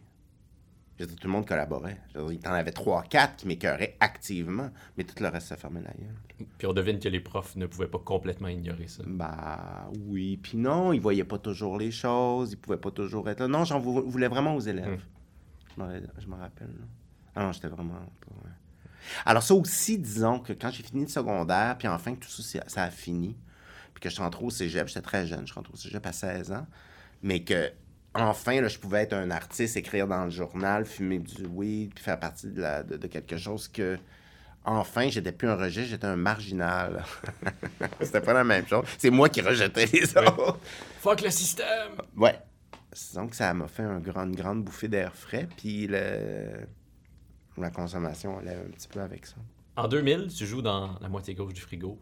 Je veux dire, tout le monde collaborait. Je veux dire, il t'en avait trois, quatre qui m'écœuraient activement, mais tout le reste se fermait la gueule.
Puis on devine que les profs ne pouvaient pas complètement ignorer ça.
Bah oui, puis non, ils voyaient pas toujours les choses, ils pouvaient pas toujours être là. Non, j'en vou- voulais vraiment aux élèves. Je me je me rappelle. là. Ah non, j'étais vraiment pas... Alors ça aussi, disons que quand j'ai fini le secondaire, puis enfin que tout ça, ça a fini, puis que je suis rentré au cégep, j'étais très jeune, je suis rentré au cégep à 16 ans, mais que enfin, là, je pouvais être un artiste, écrire dans le journal, fumer du weed, puis faire partie de, la- de- de quelque chose que... Enfin, j'étais plus un rejet, j'étais un marginal. *laughs* C'était pas la même chose. C'est moi qui rejetais les autres.
Fuck le système!
Ouais. Donc, ça m'a fait un grand- une grande bouffée d'air frais, puis le- la consommation allait un petit peu avec ça.
En 2000, tu joues dans La moitié gauche du frigo.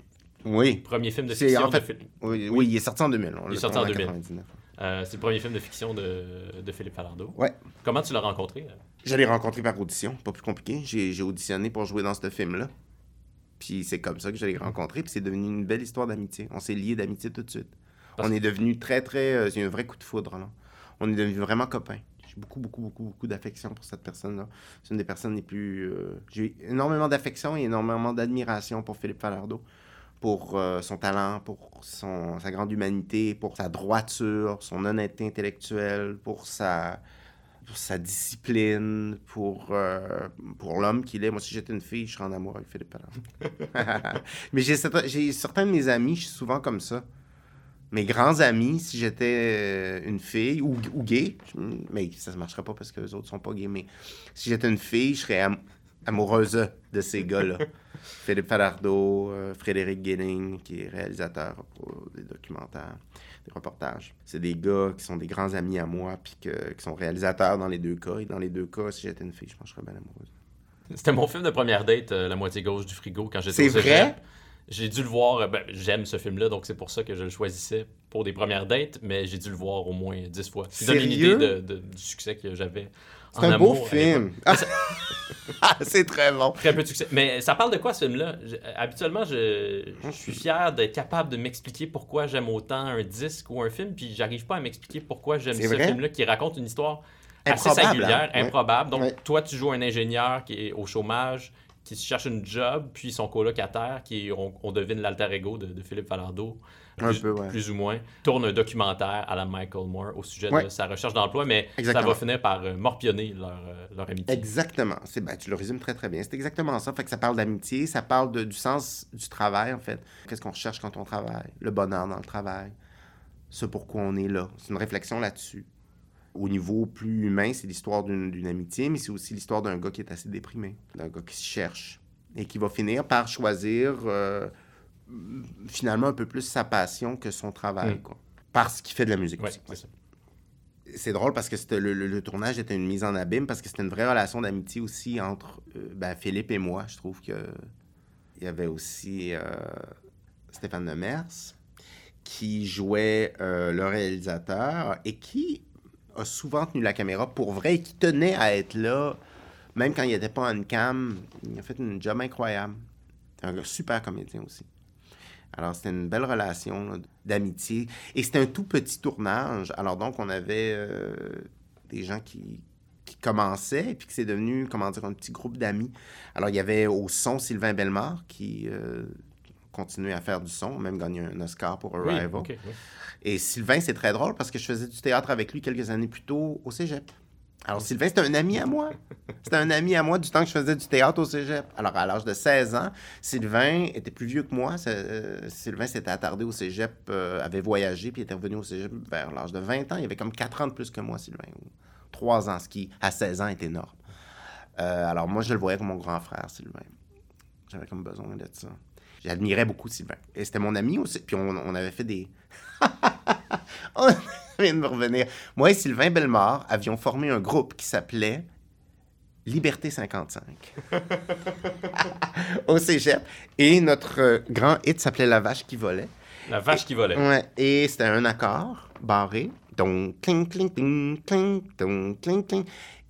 Oui.
Premier film de fiction
en fait-
de Phil-
Oui, oui, il est sorti en 2000. On
Il est sorti en
tourné
2000.
99.
Euh, c'est le premier film de fiction de, de Philippe Falardeau.
Ouais.
Comment tu l'as rencontré?
Je l'ai rencontré par audition, pas plus compliqué. J'ai auditionné pour jouer dans ce film-là. Puis c'est comme ça que je l'ai rencontré, puis c'est devenu une belle histoire d'amitié. On s'est liés d'amitié tout de suite.
Parce-
On est devenus très, très... euh, C'est un vrai coup de foudre, là. On est devenus vraiment copains. J'ai beaucoup, beaucoup, beaucoup, beaucoup d'affection pour cette personne-là. C'est une des personnes les plus... euh, J'ai énormément d'affection et énormément d'admiration pour Philippe Falardeau. Pour euh, son talent, pour son, sa grande humanité, pour sa droiture, son honnêteté intellectuelle, pour sa discipline, pour, euh, pour l'homme qu'il est. Moi, si j'étais une fille, je serais en amour avec Philippe Allard. *laughs* Mais j'ai certain- j'ai certains de mes amis, je suis souvent comme ça. Mes grands amis, si j'étais euh, une fille, ou, gay, mais ça ne marcherait pas parce que les autres sont pas gays, mais si j'étais une fille, je serais am- amoureuse de ces gars-là. Philippe Falardeau, euh, Frédéric Guéling, qui est réalisateur pour des documentaires, des reportages. C'est des gars qui sont des grands amis à moi, puis qui sont réalisateurs dans les deux cas. Et dans les deux cas, si j'étais une fille, je pense que je serais bien amoureuse.
C'était mon film de première date, euh, La moitié gauche du frigo, quand j'étais
C'est
au cégep.
vrai?
J'ai dû le voir, euh, ben, j'aime ce film-là, donc c'est pour ça que je le choisissais pour des premières dates, mais j'ai dû le voir au moins dix fois. Donne une idée de- de- du succès que j'avais.
C'est un beau
amour
film. Ah, Ah, *laughs* *laughs* c'est très bon.
Très peu de succès. Mais ça parle de quoi ce film-là? Je- Habituellement, je, je suis fier d'être capable de m'expliquer pourquoi j'aime autant un disque ou un film, puis j'arrive pas à m'expliquer pourquoi j'aime ce film-là qui raconte une histoire assez singulière,
hein? Ouais.
improbable. Donc, toi, tu joues un ingénieur qui est au chômage, qui cherche une job, puis son colocataire, qui on, on devine l'alter ego de, de Philippe Falardeau, plus,
peu, ouais.
plus ou moins, tourne un documentaire à la Michael Moore au sujet
Ouais.
de sa recherche d'emploi, mais
Exactement.
ça va finir par euh, morpionner leur, euh, leur amitié.
Exactement. C'est, ben, tu le résumes très, très bien. C'est exactement ça. Fait que ça parle d'amitié, ça parle de- du sens du travail, en fait. Qu'est-ce qu'on recherche quand on travaille? Le bonheur dans le travail. Ce pourquoi on est là. C'est une réflexion là-dessus. Au niveau plus humain, c'est l'histoire d'une, d'une amitié, mais c'est aussi l'histoire d'un gars qui est assez déprimé, d'un gars qui se cherche et qui va finir par choisir euh, finalement un peu plus sa passion que son travail,
Mm.
quoi. Parce qu'il fait de la musique
Ouais,
aussi.
c'est
drôle parce que le, le- le tournage était une mise en abîme parce que c'était une vraie relation d'amitié aussi entre euh, ben, Philippe et moi. Je trouve que il y avait aussi euh, Stéphane Lemers qui jouait euh, le réalisateur et qui a souvent tenu la caméra pour vrai et qui tenait à être là même quand il n'était pas en cam. Il a fait une job incroyable. Un super comédien aussi. Alors, c'était une belle relation d'amitié. Et c'était un tout petit tournage. Alors, donc, on avait euh, des gens qui, qui commençaient et puis que c'est devenu, comment dire, un petit groupe d'amis. Alors, il y avait au son Sylvain Bellemare qui euh, continuait à faire du son, même gagné un Oscar pour
Oui,
Arrival.
oui.
Et Sylvain, c'est très drôle parce que je faisais du théâtre avec lui quelques années plus tôt au cégep. Alors, Sylvain, c'était un ami à moi. C'était un ami à moi du temps que je faisais du théâtre au cégep. Alors, à l'âge de 16 ans, Sylvain était plus vieux que moi. C'est- euh, Sylvain s'était attardé au cégep, euh, avait voyagé, puis était revenu au cégep vers l'âge de 20 ans. Il avait comme 4 ans de plus que moi, Sylvain. Ou 3 ans, ce qui, à 16 ans, est énorme. Euh, alors, moi, je le voyais comme mon grand frère, Sylvain. J'avais comme besoin de ça. J'admirais beaucoup Sylvain. Et c'était mon ami aussi. Puis on, on avait fait des. *laughs* *laughs* vient de me revenir. Moi et Sylvain Bellemare avions formé un groupe qui s'appelait Liberté 55 *laughs* au cégep. Et notre euh, grand hit s'appelait La vache qui volait.
La vache qui volait.
Ouais, et c'était un accord barré. Donc, cling, cling, cling, cling, donc, cling, cling.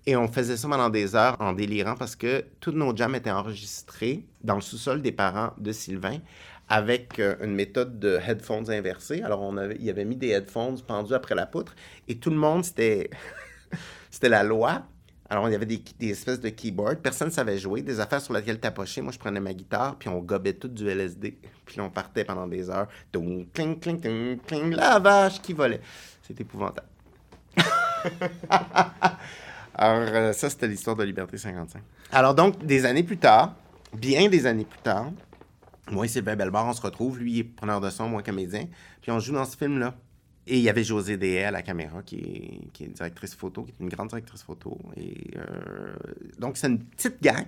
Et on faisait ça pendant des heures en délirant parce que toutes nos jams étaient enregistrés dans le sous-sol des parents de Sylvain avec euh, une méthode de headphones inversés. Alors, on avait, il avait mis des headphones pendus après la poutre et tout le monde, c'était, *laughs* c'était la loi. Alors, il y avait des, espèces de keyboards. Personne ne savait jouer. Des affaires sur lesquelles tapocher. Moi, je prenais ma guitare, puis on gobait tout du LSD. *laughs* Puis on partait pendant des heures. Donc, cling, cling, cling, cling, la vache qui volait. C'est épouvantable. *laughs* Alors, euh, ça, c'était l'histoire de Liberté 55. Alors, donc, des années plus tard, bien des années plus tard, moi et Sylvain Belbar, on se retrouve. Lui, il est preneur de son, moi, comédien. Puis on joue dans ce film-là. Et il y avait José Deshaies à la caméra, qui est, qui est une directrice photo, qui est une grande directrice photo. Et euh, donc, c'est une petite gang.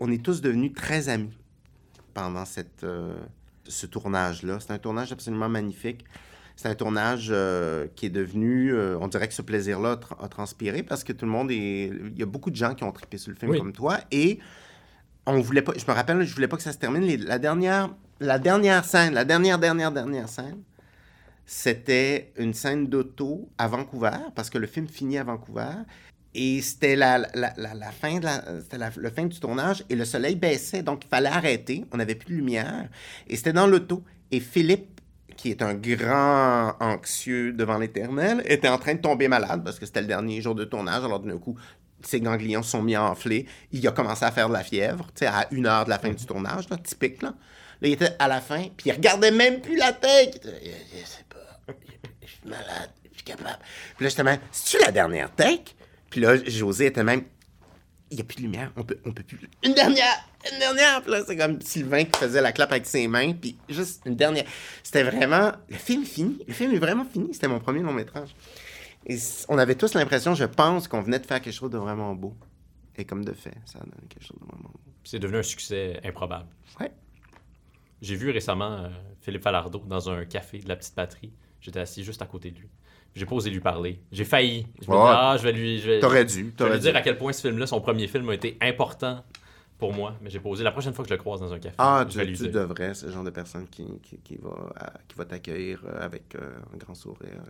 On est tous devenus très amis pendant cette, euh, ce tournage-là. C'est un tournage absolument magnifique. C'est un tournage euh, qui est devenu, on dirait que ce plaisir-là a, tra- a transpiré parce que tout le monde est, il y a beaucoup de gens qui ont trippé sur le film
Oui.
comme toi et on voulait pas, je me rappelle, je voulais pas que ça se termine. La dernière, la dernière scène, la dernière, dernière, dernière scène, c'était une scène d'auto à Vancouver parce que le film finit à Vancouver. Et c'était la, fin, de la, fin du tournage et le soleil baissait, donc il fallait arrêter. On n'avait plus de lumière. Et c'était dans l'auto. Et Philippe, qui est un grand anxieux devant l'éternel, était en train de tomber malade parce que c'était le dernier jour de tournage. Alors d'un coup, ses ganglions sont mis à enfler. Il a commencé à faire de la fièvre, tu sais, à une heure de la fin du tournage, là, typique, là. Là, il était à la fin, puis il regardait même plus la tête. Je, je sais pas, je suis malade, je suis capable. Puis là, j'étais même, c'est-tu la dernière take? Puis là, José était même, il n'y a plus de lumière, on peut, on peut plus. Une dernière, une dernière. Puis là, c'est comme Sylvain qui faisait la clap avec ses mains, puis juste une dernière. C'était vraiment, le film fini, le film est vraiment fini. C'était mon premier long métrage. Et on avait tous l'impression, je pense, qu'on venait de faire quelque chose de vraiment beau. Et comme de fait, ça a donné quelque chose de vraiment beau.
C'est devenu un succès improbable.
Ouais.
J'ai vu récemment euh, Philippe Falardeau dans un café de la petite patrie. J'étais assis juste à côté de lui. J'ai pas osé lui parler. J'ai failli. Je me
Ouais.
dis, ah, je vais lui. Je vais,
T'aurais dû,
je vais
t'aurais
lui
dû.
dire à quel point ce film-là, son premier film, a été important pour moi. Mais j'ai pas osé. La prochaine fois que je le croise dans un café,
Ah,
je
tu,
vais lui
tu
dire.
devrais, ce genre de personne qui, qui, qui va, qui va t'accueillir euh, avec euh, un grand sourire,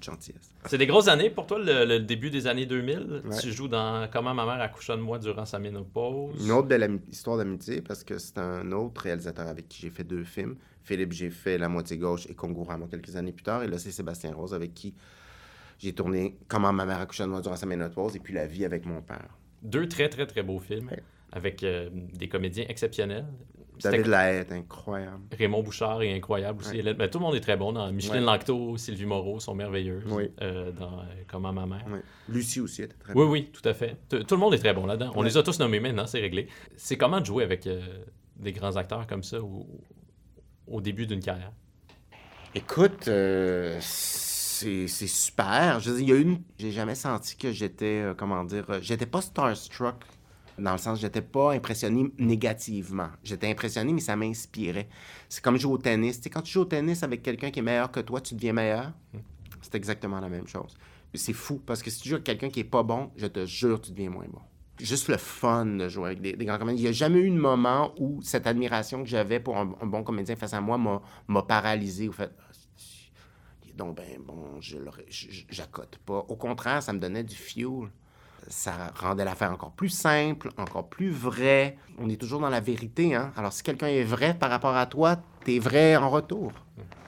de gentillesse.
C'est des grosses années pour toi, le, le début des années 2000.
Ouais.
Tu joues dans Comment ma mère accoucha de moi durant sa ménopause?
Une autre belle histoire d'amitié parce que c'est un autre réalisateur avec qui j'ai fait deux films. Philippe, j'ai fait La moitié gauche et Congourama quelques années plus tard. Et là, c'est Sébastien Rose avec qui j'ai tourné Comment ma mère accoucha de moi durant sa ménopause et puis La vie avec mon père.
Deux très, très, très beaux films
Ouais.
avec euh, des comédiens exceptionnels.
David Lahaye, incroyable.
Raymond Bouchard est incroyable aussi.
Ouais.
Hélène- ben, tout le monde est très bon. Dans Micheline
Ouais.
Lanctot, Sylvie Moreau sont merveilleux.
Oui.
Euh, dans euh, Comment ma mère.
Ouais. Lucie aussi était très
Oui, oui, tout à fait. T- Tout le monde est très bon là-dedans. On
Ouais.
les a tous nommés maintenant, c'est réglé. C'est comment de jouer avec euh, des grands acteurs comme ça au, au début d'une carrière?
Écoute, c'est super. Je veux dire, il y a une. J'ai jamais senti que j'étais, comment dire, j'étais pas starstruck dans le sens, j'étais pas impressionné négativement. J'étais impressionné, mais ça m'inspirait. C'est comme jouer au tennis. Tu sais, quand tu joues au tennis avec quelqu'un qui est meilleur que toi, tu deviens meilleur. C'est exactement la même chose. C'est fou parce que si tu joues avec quelqu'un qui est pas bon, je te jure, tu deviens moins bon. Juste le fun de jouer avec des, des grands comédiens. Il n'y a jamais eu de moment où cette admiration que j'avais pour un, un bon comédien face à moi m'a- paralysé ou fait. Ah, donc ben bon, je- j'accote pas. Au contraire, ça me donnait du fuel. Ça rendait l'affaire encore plus simple, encore plus vrai. On est toujours dans la vérité, hein. Alors, si quelqu'un est vrai par rapport à toi, t'es vrai en retour.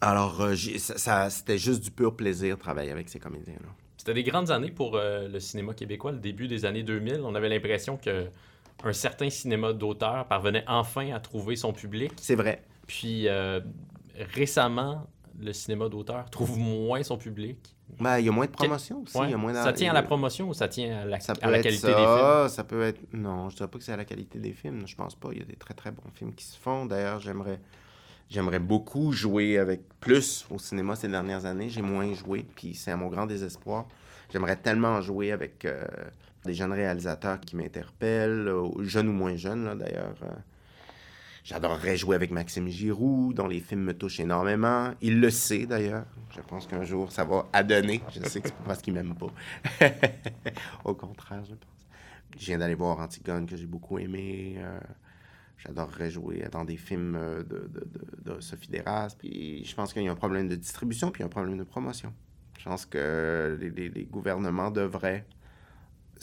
Alors, euh, ça- c'était juste du pur plaisir de travailler avec ces comédiens-là.
C'était des grandes années pour euh, le cinéma québécois, le début des années 2000. On avait l'impression que un certain cinéma d'auteur parvenait enfin à trouver son public.
C'est vrai.
Puis euh, récemment, le cinéma d'auteur trouve moins son public.
Ben, il y a moins de promotion aussi.
Ouais.
il y a moins
ça tient à la promotion ou ça tient à la,
Ça
à
peut
la
être
qualité
ça,
des films?
ça peut être... Non, je dirais pas que c'est à la qualité des films. Je pense pas. Il y a des très, très bons films qui se font. D'ailleurs, j'aimerais... J'aimerais beaucoup jouer avec plus au cinéma ces dernières années. J'ai moins joué, puis c'est à mon grand désespoir. J'aimerais tellement jouer avec euh, des jeunes réalisateurs qui m'interpellent, euh, jeunes ou moins jeunes, là, d'ailleurs. J'adorerais jouer avec Maxime Giroux, dont les films me touchent énormément. Il le sait, d'ailleurs. Je pense qu'un jour, ça va adonner. Je sais que c'est pas parce qu'il m'aime pas. *laughs* Au contraire, je pense. Je viens d'aller voir Antigone, que j'ai beaucoup aimé. Euh, J'adorerais jouer dans des films euh, de, de, de, Sophie Deras. Puis je pense qu'il y a un problème de distribution, puis un problème de promotion. Je pense que les gouvernements devraient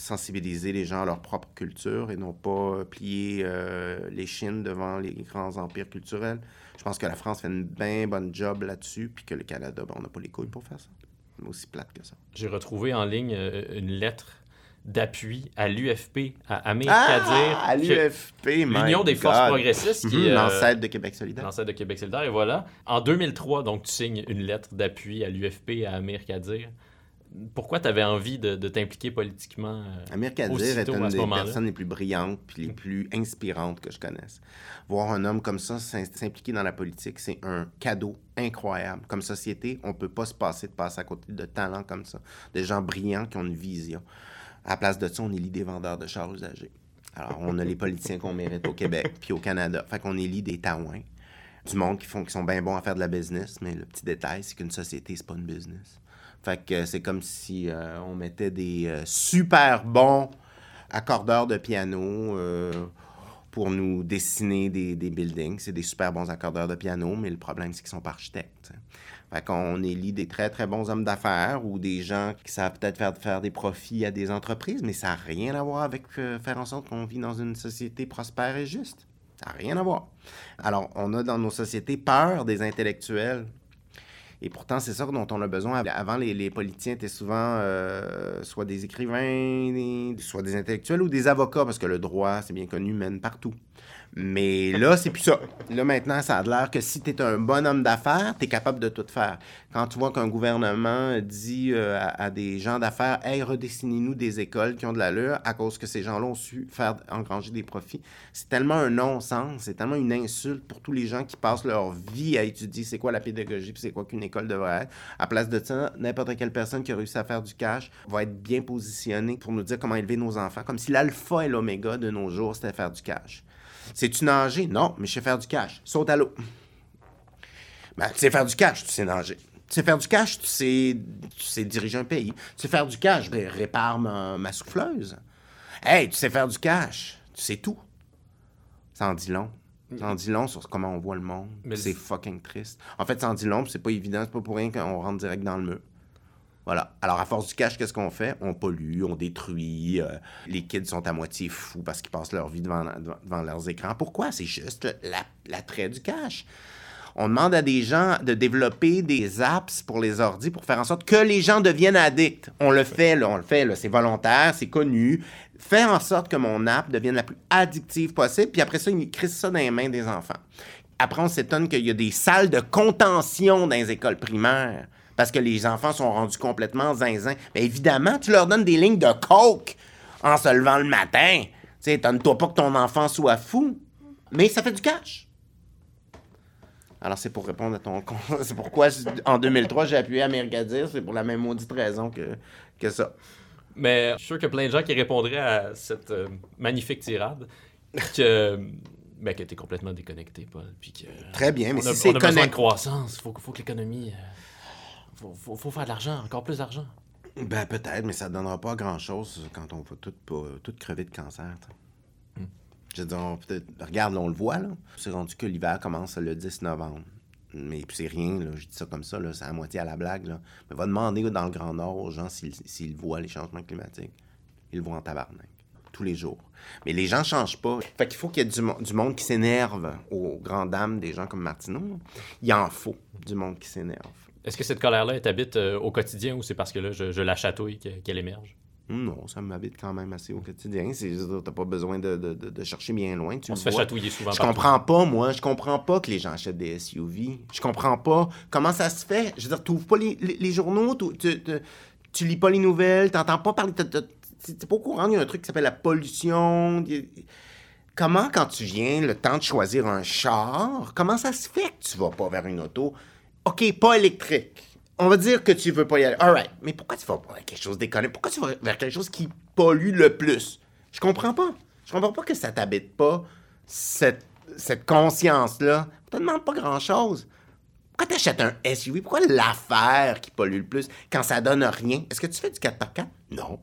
sensibiliser les gens à leur propre culture et non pas plier euh, les chines devant les grands empires culturels. Je pense que la France fait une bien bonne job là-dessus, puis que le Canada, ben, on n'a pas les couilles pour faire ça. Aussi plate que ça.
J'ai retrouvé en ligne euh, une lettre d'appui à l'UFP, à Amir
Ah,
Kadir.
à l'UFP,
L'Union des forces progressistes, qui
Mhm,
est, euh,
L'ancêtre de Québec solidaire.
l'ancêtre de Québec solidaire. Et voilà. En 2003, donc, tu signes une lettre d'appui à l'UFP, à Amir Kadir. Pourquoi tu avais envie de, de t'impliquer politiquement? euh,
Amir Kadir est une des personnes les plus brillantes puis les plus inspirantes que je connaisse. Voir un homme comme ça s'im- s'impliquer dans la politique, c'est un cadeau incroyable. Comme société, on peut pas se passer de passer à côté de talents comme ça, de gens brillants qui ont une vision. À la place de ça, on élit des vendeurs de chars usagés. Alors, on a les politiciens qu'on mérite au Québec *laughs* puis au Canada. Fait qu'on élit des taouins, du monde qui, font, qui sont bien bons à faire de la business, mais le petit détail, c'est qu'une société, c'est pas une business. Fait que c'est comme si euh, on mettait des euh, super bons accordeurs de piano euh, pour nous dessiner des, des buildings. C'est des super bons accordeurs de piano, mais le problème, c'est qu'ils sont pas architectes. Fait qu'on élit des très, très bons hommes d'affaires ou des gens qui savent peut-être faire, faire des profits à des entreprises, mais ça n'a rien à voir avec faire en sorte qu'on vit dans une société prospère et juste. Ça n'a rien à voir. Alors, on a dans nos sociétés peur des intellectuels. Et pourtant, c'est ça dont on a besoin. Avant, les, politiciens étaient souvent euh, soit des écrivains, soit des intellectuels ou des avocats, parce que le droit, c'est bien connu, mène partout. Mais là, c'est plus ça. Là, maintenant, ça a l'air que si tu es un bon homme d'affaires, tu es capable de tout faire. Quand tu vois qu'un gouvernement dit euh, à, à des gens d'affaires, hey, redessinez-nous des écoles qui ont de l'allure à cause que ces gens-là ont su faire engranger des profits, c'est tellement un non-sens, c'est tellement une insulte pour tous les gens qui passent leur vie à étudier c'est quoi la pédagogie puis c'est quoi qu'une école devrait être. À place de ça, n'importe quelle personne qui a réussi à faire du cash va être bien positionnée pour nous dire comment élever nos enfants, comme si l'alpha et l'oméga de nos jours, c'était faire du cash. Sais-tu nager? Non, mais je sais faire du cash. Saute à l'eau. Ben, tu sais faire du cash, tu sais nager. Tu sais faire du cash, tu sais, tu sais diriger un pays. Tu sais faire du cash, ben, répare ma, ma souffleuse. Hey, tu sais faire du cash, tu sais tout. Ça en dit long. Ça en dit long sur comment on voit le monde. C'est fucking triste. En fait, ça en dit long, puis c'est pas évident, c'est pas pour rien qu'on rentre direct dans le mur. Alors, à force du cash, qu'est-ce qu'on fait? On pollue, on détruit. euh, les kids sont à moitié fous parce qu'ils passent leur vie devant, leurs écrans. Pourquoi? C'est juste la- l'attrait du cash. On demande à des gens de développer des apps pour les ordis pour faire en sorte que les gens deviennent addicts. On le fait, on le fait, c'est volontaire, c'est connu. Faire en sorte que mon app devienne la plus addictive possible, puis après ça, ils crissent ça dans les mains des enfants. Après, on s'étonne qu'il y a des salles de contention dans les écoles primaires parce que les enfants sont rendus complètement zinzin. Mais évidemment, tu leur donnes des lignes de coke en se levant le matin. Tu sais, étonne-toi pas que ton enfant soit fou. Mais ça fait du cash. Alors, c'est pour répondre à ton... *laughs* C'est pourquoi, en 2003, j'ai appuyé à Mergadir. C'est pour la même maudite raison que, que ça.
Mais je suis sûr qu'il y a plein de gens qui répondraient à cette euh, magnifique tirade que, ben, que tu es complètement déconnecté, Paul. Puis que,
Très bien, mais
on a,
si c'est
besoin de croissance. Il faut, faut que l'économie. euh, faut, faut, faut faire de l'argent, encore plus d'argent.
Ben, peut-être, mais ça ne donnera pas grand-chose quand on va tout, crever de cancer. t'sais. Je dire, on regarde, là, on le voit, là. C'est rendu que l'hiver commence le 10 novembre. Mais c'est rien, là, je dis ça comme ça, c'est à moitié à la blague. Là. Mais va demander dans le Grand Nord aux gens s'ils s'ils voient les changements climatiques. Ils le voient en tabarnak. Tous les jours. Mais les gens changent pas. Fait qu'il faut qu'il y ait du, mo- du monde qui s'énerve aux grandes dames des gens comme Martineau. là. Il en faut du monde qui s'énerve.
Est-ce que cette colère-là, elle t'habite euh, au quotidien ou c'est parce que là, je, je la chatouille que- qu'elle émerge?
Non, ça m'habite quand même assez au quotidien. T'as pas besoin de, de- de- de chercher bien loin. Tu
On se fait chatouiller souvent
Je
partout.
comprends pas, moi. Je comprends pas que les gens achètent des SUV. Je comprends pas comment ça se fait? Je veux dire, tu pas les, les- les journaux, tu, tu, tu- tu lis pas les nouvelles, t'entends pas parler. T'es pas au courant, il y a un truc qui s'appelle la pollution. Comment, quand tu viens, le temps de choisir un char, comment ça se fait que tu vas pas vers une auto? OK, pas électrique. On va dire que tu veux pas y aller. All right. Mais pourquoi tu vas vers quelque chose d'éconné? Pourquoi tu vas vers quelque chose qui pollue le plus? Je comprends pas. Je comprends pas que ça t'habite pas, cette, cette conscience-là. Ça te demande pas grand-chose. Pourquoi t'achètes un SUV? Pourquoi l'affaire qui pollue le plus quand ça donne rien? Est-ce que tu fais du 4x4? Non.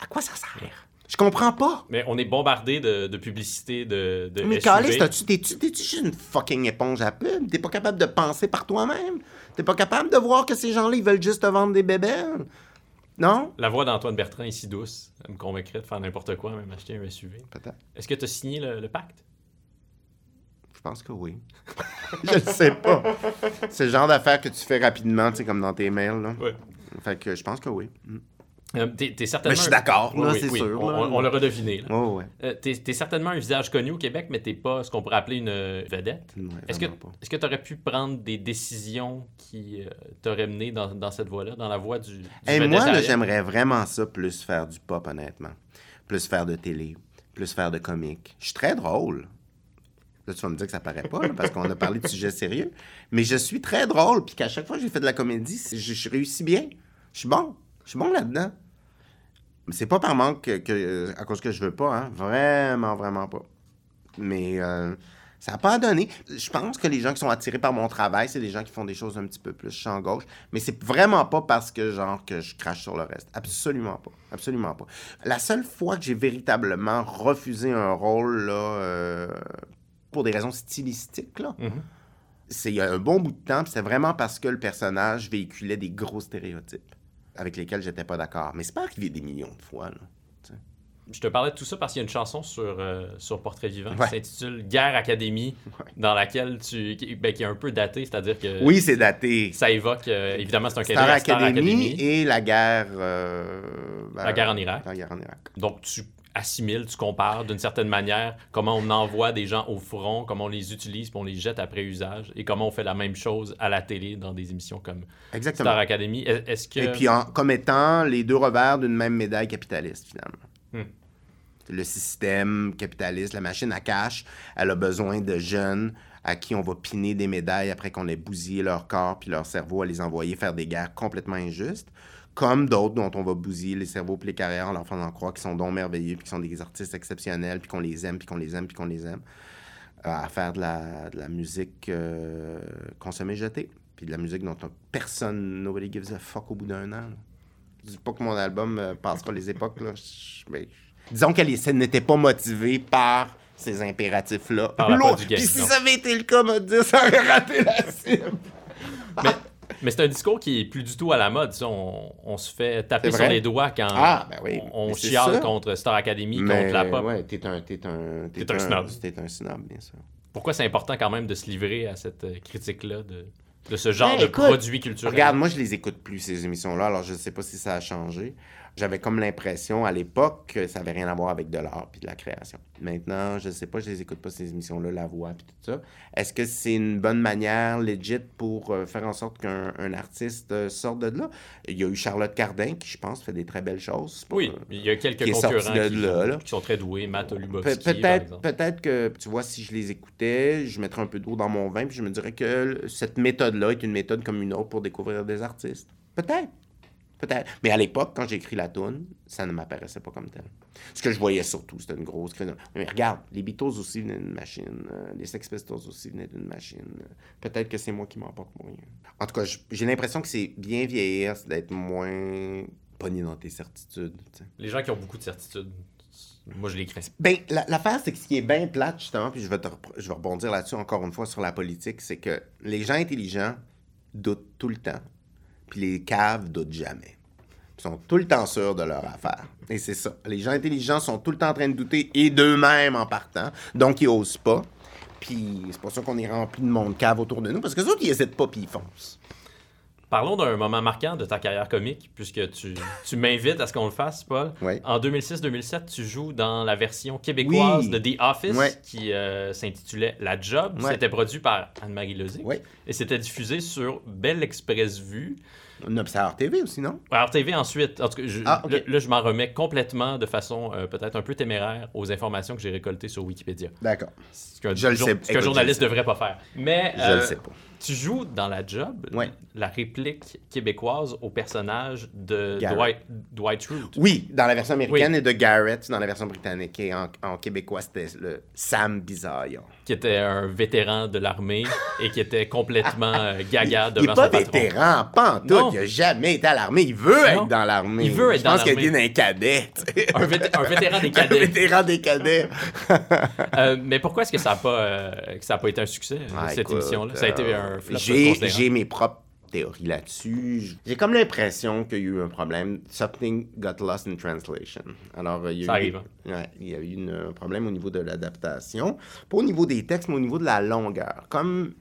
À quoi ça sert? Je comprends pas.
Mais on est bombardé de, de publicité de, de
Mais t'as-tu- t'es-tu t'es-tu juste une fucking éponge à pub? T'es pas capable de penser par toi-même? T'es pas capable de voir que ces gens-là, ils veulent juste te vendre des bébelles? Non?
La voix d'Antoine Bertrand est si douce. Elle me convaincrait de faire n'importe quoi, même acheter un SUV.
Peut-être.
Est-ce que tu as signé le, le pacte?
Je pense que oui. *laughs* je le sais pas. C'est le genre d'affaire que tu fais rapidement, tu sais, comme dans tes mails, là.
Oui.
Fait que je pense que oui. Mm.
Euh, t'es, t'es certainement...
Mais je suis d'accord, là,
Oui,
c'est
oui,
sûr,
On,
là.
on- on l'a redeviné. là.
Oh, ouais.
Euh, t'es, t'es certainement un visage connu au Québec, mais t'es pas ce qu'on pourrait appeler une euh, vedette.
Ouais,
Est-ce que
pas.
est-ce que tu aurais pu prendre des décisions qui euh, t'auraient mené dans, dans cette voie-là, dans la voie du, du
Hey, moi, là, j'aimerais vraiment ça, plus faire du pop, honnêtement. Plus faire de télé, plus faire de comique. Je suis très drôle. Là, tu vas me dire que ça paraît pas, là, parce qu'on a parlé de *laughs* sujets sérieux. Mais je suis très drôle, puis qu'à chaque fois que j'ai fait de la comédie, je réussis bien. Je suis bon. Je suis bon là-dedans. Mais c'est pas par manque que, que- à cause que je veux pas, hein. Vraiment, vraiment pas. Mais euh, ça n'a pas donné. Je pense que les gens qui sont attirés par mon travail, c'est des gens qui font des choses un petit peu plus champ gauche. Mais c'est vraiment pas parce que, genre, que je crache sur le reste. Absolument pas. Absolument pas. La seule fois que j'ai véritablement refusé un rôle, là, euh, pour des raisons stylistiques, là,
Mhm.
c'est il y a un bon bout de temps, puis c'est vraiment parce que le personnage véhiculait des gros stéréotypes avec lesquels j'étais pas d'accord. Mais c'est pas arrivé des millions de fois, là.
Je te parlais de tout ça parce qu'il y a une chanson sur, euh, sur Portrait Vivant
Ouais.
qui s'intitule Guerre Académie, dans laquelle tu. Qui, ben, qui est un peu datée, c'est-à-dire que
Oui, c'est daté.
ça évoque. euh, évidemment, c'est un
Star
cadet à Star
Academy,
Academy.
et la guerre... euh, ben,
La guerre en Irak.
La guerre en Irak.
Donc, tu assimiles, tu compares d'une certaine manière comment on envoie des gens au front, comment on les utilise, puis on les jette après usage, et comment on fait la même chose à la télé dans des émissions comme
Exactement.
Star Academy. Est- Est-ce que.
Et puis en- comme étant les deux revers d'une même médaille capitaliste, finalement.
Hmm.
Le système capitaliste, la machine à cash, elle a besoin de jeunes à qui on va piner des médailles après qu'on ait bousillé leur corps puis leur cerveau à les envoyer faire des guerres complètement injustes, comme d'autres dont on va bousiller les cerveaux puis les carrières en leur faisant croire qu'ils sont donc merveilleux puis qu'ils sont des artistes exceptionnels puis qu'on les aime puis qu'on les aime puis qu'on les aime euh, à faire de la, de la musique euh, consommée jetée puis de la musique dont on- personne nobody gives a fuck au bout d'un an. là. Je dis pas que mon album euh, passera les époques là, mais disons qu'elle n'était pas motivée par ces impératifs-là. Puis si
non.
ça avait été le cas, me dire, ça aurait raté la cible.
Mais, mais c'est un discours qui est plus du tout à la mode. On, on se fait taper sur les doigts quand
Ah, ben oui.
on, chiale contre Star Academy,
Mais
contre la pop.
ouais, t'es un, t'es un,
T'es un snob.
T'es un snob, bien sûr.
Pourquoi c'est important quand même de se livrer à cette euh, critique-là de, de ce genre
Ben,
de produit culturel?
Regarde, moi, je les écoute plus, ces émissions-là, alors je ne sais pas si ça a changé. J'avais comme l'impression à l'époque que ça avait rien à voir avec de l'art puis de la création. Maintenant, je ne sais pas, je les écoute pas, ces émissions-là, La Voix puis tout ça. Est-ce que c'est une bonne manière, legit, pour euh, faire en sorte qu'un un artiste euh, sorte de là? Il y a eu Charlotte Cardin, qui, je pense, fait des très belles choses.
Oui, il y a quelques
qui
concurrents
de
qui,
là, là.
qui sont très doués. Matt
Pe- Peut-être peut-être que, tu vois, si je les écoutais, je mettrais un peu d'eau dans mon vin, puis je me dirais que cette méthode-là est une méthode comme une autre pour découvrir des artistes. Peut-être. Peut-être. Mais à l'époque, quand j'ai écrit la tune, ça ne m'apparaissait pas comme tel. Ce que je voyais surtout, c'était une grosse crise. Mais regarde, les Beatles aussi venaient d'une machine. euh, les Sex Pistols aussi venaient d'une machine. Peut-être que c'est moi qui m'emporte moins. En tout cas, j'ai l'impression que c'est bien vieillir, c'est d'être moins pogné dans tes certitudes.
Les gens qui ont beaucoup de certitudes, moi je les crains.
Ben, la- l'affaire, c'est que ce qui est bien plate, justement, puis je vais, te repre- je vais rebondir là-dessus encore une fois sur la politique, c'est que les gens intelligents doutent tout le temps, puis les caves doutent jamais. Ils sont tout le temps sûrs de leur affaire. Et c'est ça. Les gens intelligents sont tout le temps en train de douter, et d'eux-mêmes en partant, donc ils osent pas. Puis c'est pour ça qu'on est rempli de monde cave autour de nous, parce que les autres, ils hésitent pas, puis ils foncent.
Parlons d'un moment marquant de ta carrière comique, puisque tu, tu m'invites à ce qu'on le fasse, Paul. En 2006-2007, tu joues dans la version québécoise
Oui.
de The Office, qui euh, s'intitulait La Job. C'était produit par Anne-Marie Lozic. Et c'était diffusé sur Belle Express Vue.
On observe TV aussi, non?
Alors TV ensuite, en tout cas, je-
Ah,
là, là, je m'en remets complètement de façon euh, peut-être un peu téméraire aux informations que j'ai récoltées sur Wikipédia.
D'accord.
Ce qu'un jour- journaliste
le
devrait pas faire. Mais
Je
euh,
le sais pas.
tu joues dans la job
Ouais.
la réplique québécoise au personnage de
Garrett.
Dwight, Dwight Schrute.
Oui, dans la version américaine et de Garrett dans la version britannique. Et en, en québécois, c'était le Sam Bisaillon.
qui était un vétéran de l'armée et qui était complètement euh, gaga
Il
devant son patron.
vétéran, pas en
Non.
Il n'a jamais été à l'armée. Il veut
Non.
être dans l'armée.
Il veut être
Je
dans
pense qu'il a
l'armée.
été dans un cadet.
Un, vét- un vétéran des *laughs*
Un
cadets.
vétéran des cadets.
Euh, mais pourquoi est-ce que ça n'a pas, euh, que ça a pas été un succès,
Ah,
cette
écoute,
émission-là? Ça a été
euh,
un flop
J'ai j'ai mes propres théories là-dessus. J'ai comme l'impression qu'il y a eu un problème. Something got lost in translation. Alors, euh, il y a
Ça
eu,
arrive, hein.
ouais, il y a eu une- un problème au niveau de l'adaptation. Pas au niveau des textes, mais au niveau de la longueur. Comme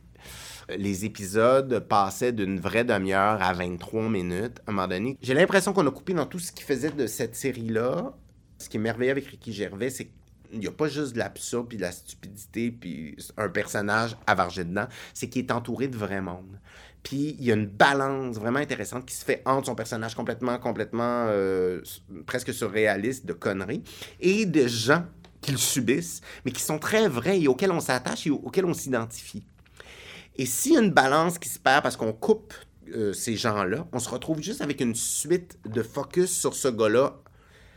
les épisodes passaient d'une vraie demi-heure à 23 minutes, à un moment donné, j'ai l'impression qu'on a coupé dans tout ce qui faisait de cette série-là. Ce qui est merveilleux avec Ricky Gervais, c'est qu'il n'y a pas juste de l'absurde puis de la stupidité puis un personnage avargé dedans, c'est qu'il est entouré de vrai monde. Puis il y a une balance vraiment intéressante qui se fait entre son personnage complètement, complètement euh, presque surréaliste de conneries et de gens qui le subissent, mais qui sont très vrais et auxquels on s'attache et au- auxquels on s'identifie. Et s'il y a une balance qui se perd parce qu'on coupe euh, ces gens-là, on se retrouve juste avec une suite de focus sur ce gars-là.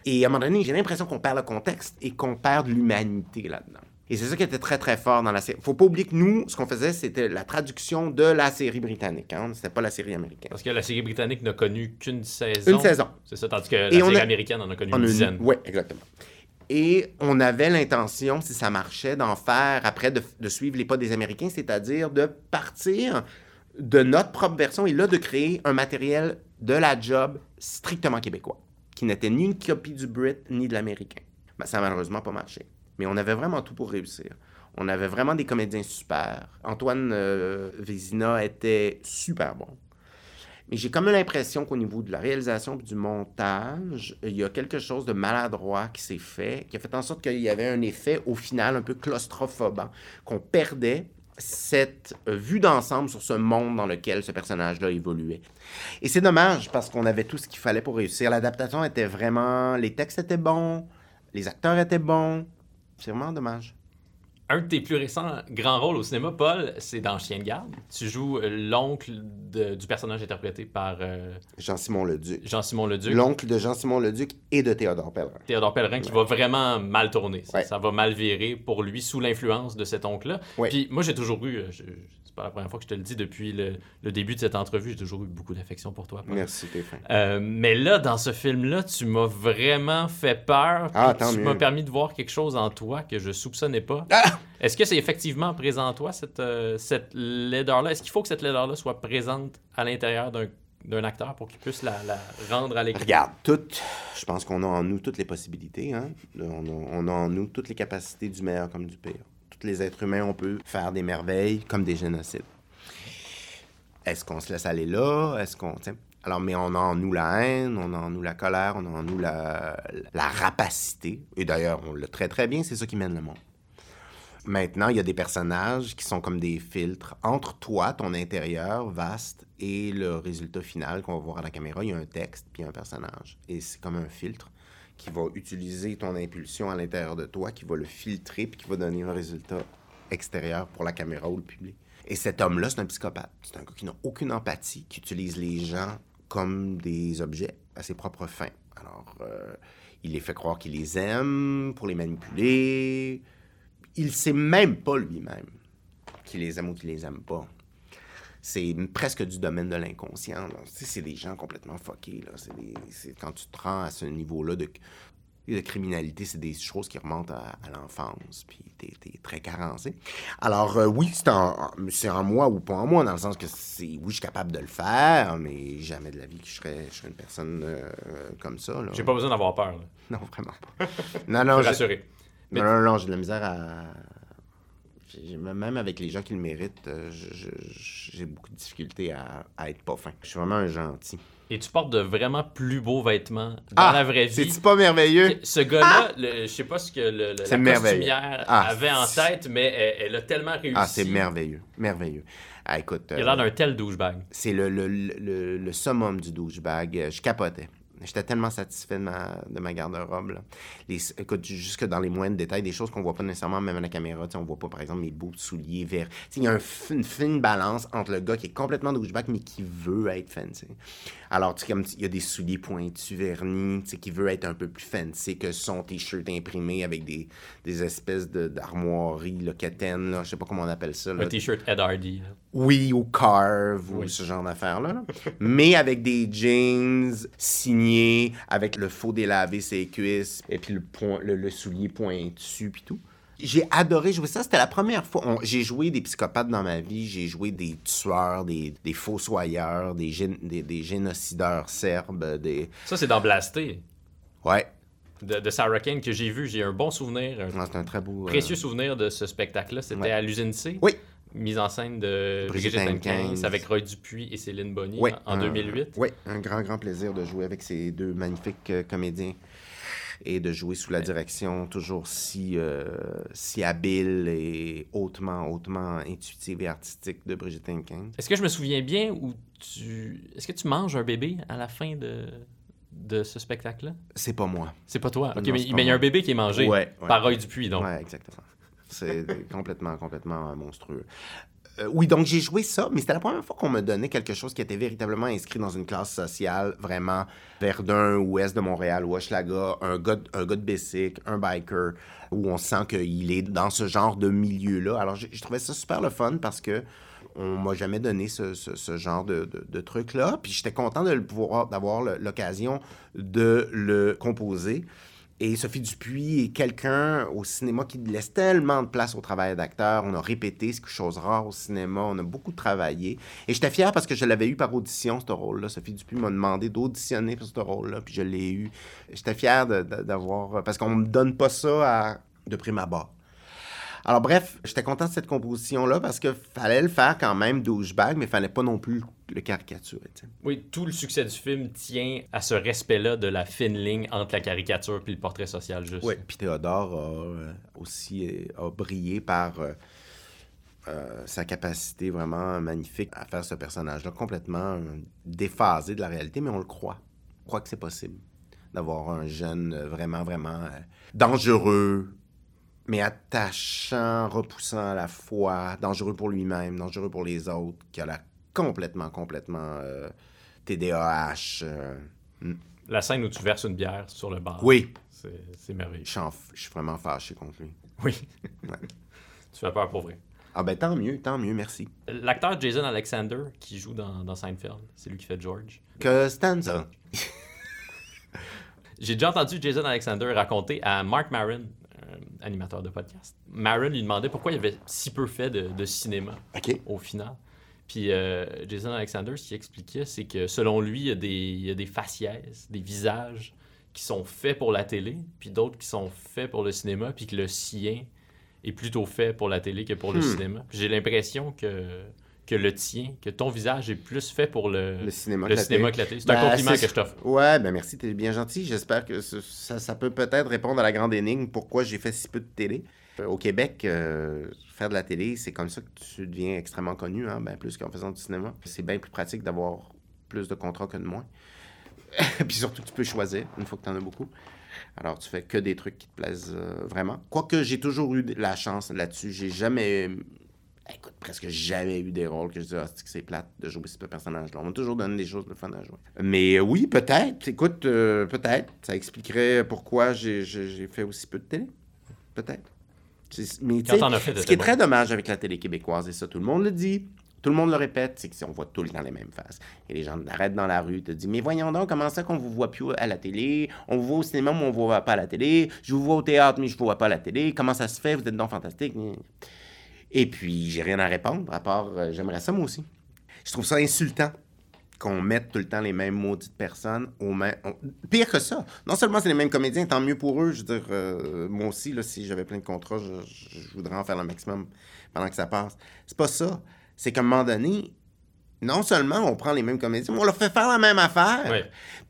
Et à un moment donné, j'ai l'impression qu'on perd le contexte et qu'on perd de l'humanité là-dedans. Et c'est ça qui était très, très fort dans la série. Faut pas oublier que nous, ce qu'on faisait, c'était la traduction de la série britannique. Hein? C'était pas la série américaine.
Parce que la série britannique n'a connu qu'une saison.
Une saison.
C'est ça, tandis que la
Et
série
a-
américaine en a connu
On
une
une-
dizaine.
Oui, exactement. Et on avait l'intention, si ça marchait, d'en faire après, de, suivre les pas des Américains, c'est-à-dire de partir de notre propre version et là, de créer un matériel de la job strictement québécois, qui n'était ni une copie du Brit ni de l'Américain. Ben, ça n'a malheureusement pas marché. Mais on avait vraiment tout pour réussir. On avait vraiment des comédiens super. Antoine euh, Vézina était super bon. Mais j'ai comme l'impression qu'au niveau de la réalisation et du montage, il y a quelque chose de maladroit qui s'est fait, qui a fait en sorte qu'il y avait un effet au final un peu claustrophobant, qu'on perdait cette vue d'ensemble sur ce monde dans lequel ce personnage-là évoluait. Et c'est dommage parce qu'on avait tout ce qu'il fallait pour réussir. L'adaptation était vraiment... Les textes étaient bons, les acteurs étaient bons. C'est vraiment dommage.
Un de tes plus récents grands rôles au cinéma, Paul, c'est dans Chien de garde. Tu joues l'oncle du personnage interprété par euh,
Jean-Simon Leduc.
Jean-Simon Leduc.
L'oncle de Jean-Simon Leduc et de Théodore Pellerin.
Théodore Pellerin qui va vraiment mal tourner. Ça,
Ouais.
ça va mal virer pour lui sous l'influence de cet oncle-là.
Ouais.
Puis moi, j'ai toujours eu, euh, je- je- c'est pas la première fois que je te le dis depuis le, le début de cette entrevue, j'ai toujours eu beaucoup d'affection pour toi. Paul.
Merci, fin.
Euh, mais là, dans ce film-là, tu m'as vraiment fait peur.
Ah,
tu m'as permis de voir quelque chose en toi que je soupçonnais pas.
Ah!
Est-ce que c'est effectivement présent en toi, cette, euh, cette laideur-là? Est-ce qu'il faut que cette laideur-là soit présente à l'intérieur d'un d'un acteur pour qu'il puisse la, rendre à l'écran?
Regarde, je pense qu'on a en nous toutes les possibilités. Hein? On, a, a en nous toutes les capacités du meilleur comme du pire. Tous les êtres humains, on peut faire des merveilles comme des génocides. Est-ce qu'on se laisse aller là? Est-ce qu'on. Alors, mais on a en nous la haine, on a en nous la colère, on a en nous la, la rapacité. Et d'ailleurs, on le très très bien, c'est ça qui mène le monde. Maintenant, il y a des personnages qui sont comme des filtres entre toi, ton intérieur vaste, et le résultat final qu'on va voir à la caméra. Il y a un texte puis un personnage. Et c'est comme un filtre qui va utiliser ton impulsion à l'intérieur de toi, qui va le filtrer puis qui va donner un résultat extérieur pour la caméra ou le public. Et cet homme-là, c'est un psychopathe. C'est un gars qui n'a aucune empathie, qui utilise les gens comme des objets à ses propres fins. Alors, euh, il les fait croire qu'il les aime pour les manipuler. Il sait même pas lui-même qu'il les aime ou qu'il les aime pas. C'est presque du domaine de l'inconscient. c'est des gens complètement fuckés. Là. Des- quand tu te rends à ce niveau-là de, de criminalité, c'est des choses qui remontent à, à l'enfance. Puis t'es, très carencé. Alors, euh, oui, c'est en, c'est en moi ou pas en moi, dans le sens que c'est, oui, je suis capable de le faire, mais jamais de la vie que je serais, je serais une personne euh, comme ça.
J'ai pas besoin d'avoir peur. là.
Non, vraiment pas. non, non,
Je
j'ai-
suis rassuré. Mais-
non, non, non, j'ai de la misère à. Même avec les gens qui le méritent, euh, j'ai beaucoup de difficultés à, à être pas fin. Je suis vraiment un gentil.
Et tu portes de vraiment plus beaux vêtements dans
Ah,
la vraie vie.
C'est-tu pas merveilleux?
Ce gars-là, le- je sais pas ce que le, la costumière
Ah,
avait en tête, mais elle, elle a tellement réussi.
Ah, c'est merveilleux. Merveilleux. Ah, écoute.
Il a
euh,
l'air d'un tel douchebag.
c'est le, le, le, le summum du douchebag. Euh, Je capotais. J'étais tellement satisfait de ma, de ma garde-robe. Écoute, jusque dans les moindres détails, des choses qu'on voit pas nécessairement même à la caméra. On voit pas, par exemple, mes beaux souliers verts. Il y a une fine balance entre le gars qui est complètement douchebag, mais qui veut être fancy. Alors, comme il y a des souliers pointus, vernis, qui veut être un peu plus fancy que son T-shirt imprimé avec des, des espèces de- d'armoiries, là, quétaines, là, je sais pas comment on appelle ça. là.
Un t-shirt Ed Hardy.
Oui, ou Carve, ou ce genre d'affaires-là. là. *laughs* Mais avec des jeans signés, avec le faux délavé ses cuisses, et puis le, point, le, le soulier pointu, puis tout. J'ai adoré jouer ça. C'était la première fois. J'ai joué des psychopathes dans ma vie. J'ai joué des tueurs, des, des fossoyeurs, des, des génocideurs serbes, des...
Ça, c'est dans Blasté,
Ouais,
de, de Sarah Kane, que j'ai vu. J'ai un bon souvenir, un
c'est un très beau... euh,
précieux souvenir de ce spectacle-là. C'était
Ouais.
à l'usine C.
Oui.
Mise en scène de
Brigitte
Brigitte avec Roy Dupuis et Céline Bonny
Oui,
en, en
un-
2008.
Oui, un grand, grand plaisir de jouer avec ces deux magnifiques euh, comédiens et de jouer sous la direction toujours si, euh, si habile et hautement, hautement intuitive et artistique de Brigitte Henkins.
Est-ce que je me souviens bien ou tu. Est-ce que tu manges un bébé à la fin de, de ce spectacle-là?
C'est pas moi.
C'est pas toi. Ok,
Non,
mais il y a un bébé qui est mangé
Ouais, ouais.
par Roy Dupuis, donc.
Ouais, exactement. C'est complètement, complètement monstrueux. Euh, oui, donc j'ai joué ça, mais c'était la première fois qu'on me donnait quelque chose qui était véritablement inscrit dans une classe sociale, vraiment Verdun, ouest de Montréal, Hochelaga, un gars, un gars de un biker, où on sent qu'il est dans ce genre de milieu-là. Alors, j'ai trouvé ça super le fun parce que on m'a jamais donné ce, ce- genre de, de- de truc-là. Puis j'étais content de le pouvoir, d'avoir l'occasion de le composer. Et Sophie Dupuis est quelqu'un au cinéma qui laisse tellement de place au travail d'acteur. On a répété, c'est quelque chose rare au cinéma. On a beaucoup travaillé. Et j'étais fier parce que je l'avais eu par audition, ce rôle-là. Sophie Dupuis m'a demandé d'auditionner pour ce rôle-là, puis je l'ai eu. J'étais fier d'avoir... Parce qu'on me donne pas ça de prime abord. Alors bref, j'étais content de cette composition-là parce que fallait le faire quand même douchebag, mais fallait pas non plus le caricaturer. tu sais.
Oui, tout le succès du film tient à ce respect-là de la fine ligne entre la caricature et le portrait social juste.
Oui, puis Théodore a euh, aussi euh, a brillé par euh, euh, sa capacité vraiment magnifique à faire ce personnage-là complètement déphasé de la réalité, mais on le croit. On croit que c'est possible d'avoir un jeune vraiment, vraiment euh, dangereux, mais attachant, repoussant à la fois, dangereux pour lui-même, dangereux pour les autres, qui a l'air complètement, complètement euh, TDAH. euh,
La scène où tu verses une bière sur le bar.
Oui,
C'est merveilleux.
je suis en- je suis vraiment fâché contre lui.
Oui.
Ouais. *laughs*
tu fais peur pour vrai.
Ah ben tant mieux, tant mieux, merci.
L'acteur Jason Alexander qui joue dans, dans Seinfeld, c'est lui qui fait George.
Que Stanza. *laughs*
J'ai déjà entendu Jason Alexander raconter à Mark Maron, euh, animateur de podcast. Maron lui demandait pourquoi il avait si peu fait de, de cinéma
OK.
au final. Puis euh, Jason Alexander, ce qu'il expliquait, c'est que selon lui, il y, a des, il y a des faciès, des visages qui sont faits pour la télé, puis d'autres qui sont faits pour le cinéma, puis que le sien est plutôt fait pour la télé que pour le
Hmm.
cinéma. J'ai l'impression que, que le tien, que ton visage est plus fait pour le,
Le cinéma
le
que la
cinéma
télé.
que la télé. C'est
Ben,
un compliment que je t'offre.
Ouais, ben merci, t'es bien gentil. J'espère que ça, ça peut peut-être répondre à la grande énigme pourquoi j'ai fait si peu de télé. Euh, Au Québec, euh, faire de la télé, c'est comme ça que tu deviens extrêmement connu, hein, ben plus qu'en faisant du cinéma. C'est bien plus pratique d'avoir plus de contrats que de moins. *laughs* Puis surtout, tu peux choisir une fois que tu en as beaucoup. Alors, tu fais que des trucs qui te plaisent euh, vraiment. Quoique j'ai toujours eu la chance là-dessus. J'ai jamais. Écoute, presque jamais eu des rôles que je dis, ah, c'est plate de jouer ce personnage-là? On m'a toujours donné des choses de fun à jouer. Mais oui, peut-être. Écoute, peut-être. Ça expliquerait pourquoi j'ai fait aussi peu de télé. Peut-être. Mais
Quand
ce qui est très dommage avec la télé québécoise, et ça, tout le monde le dit, tout le monde le répète, c'est qu'on voit tout le temps les mêmes faces. Et les gens arrêtent dans la rue, te disent Mais voyons donc, comment ça qu'on vous voit plus à la télé? On vous voit au cinéma, mais on vous voit pas à la télé. Je vous vois au théâtre, mais je vous vois pas à la télé. Comment ça se fait? Vous êtes donc fantastique. Et puis, j'ai rien à répondre, à part euh, J'aimerais ça moi aussi. Je trouve ça insultant qu'on mette tout le temps les mêmes maudites personnes au même. on- Pire que ça. Non seulement c'est les mêmes comédiens, tant mieux pour eux. Je veux dire, euh, moi aussi, là, si j'avais plein de contrats, je, voudrais en faire le maximum pendant que ça passe. C'est pas ça. C'est qu'à un moment donné, non seulement on prend les mêmes comédiens, mais on leur fait faire la même affaire.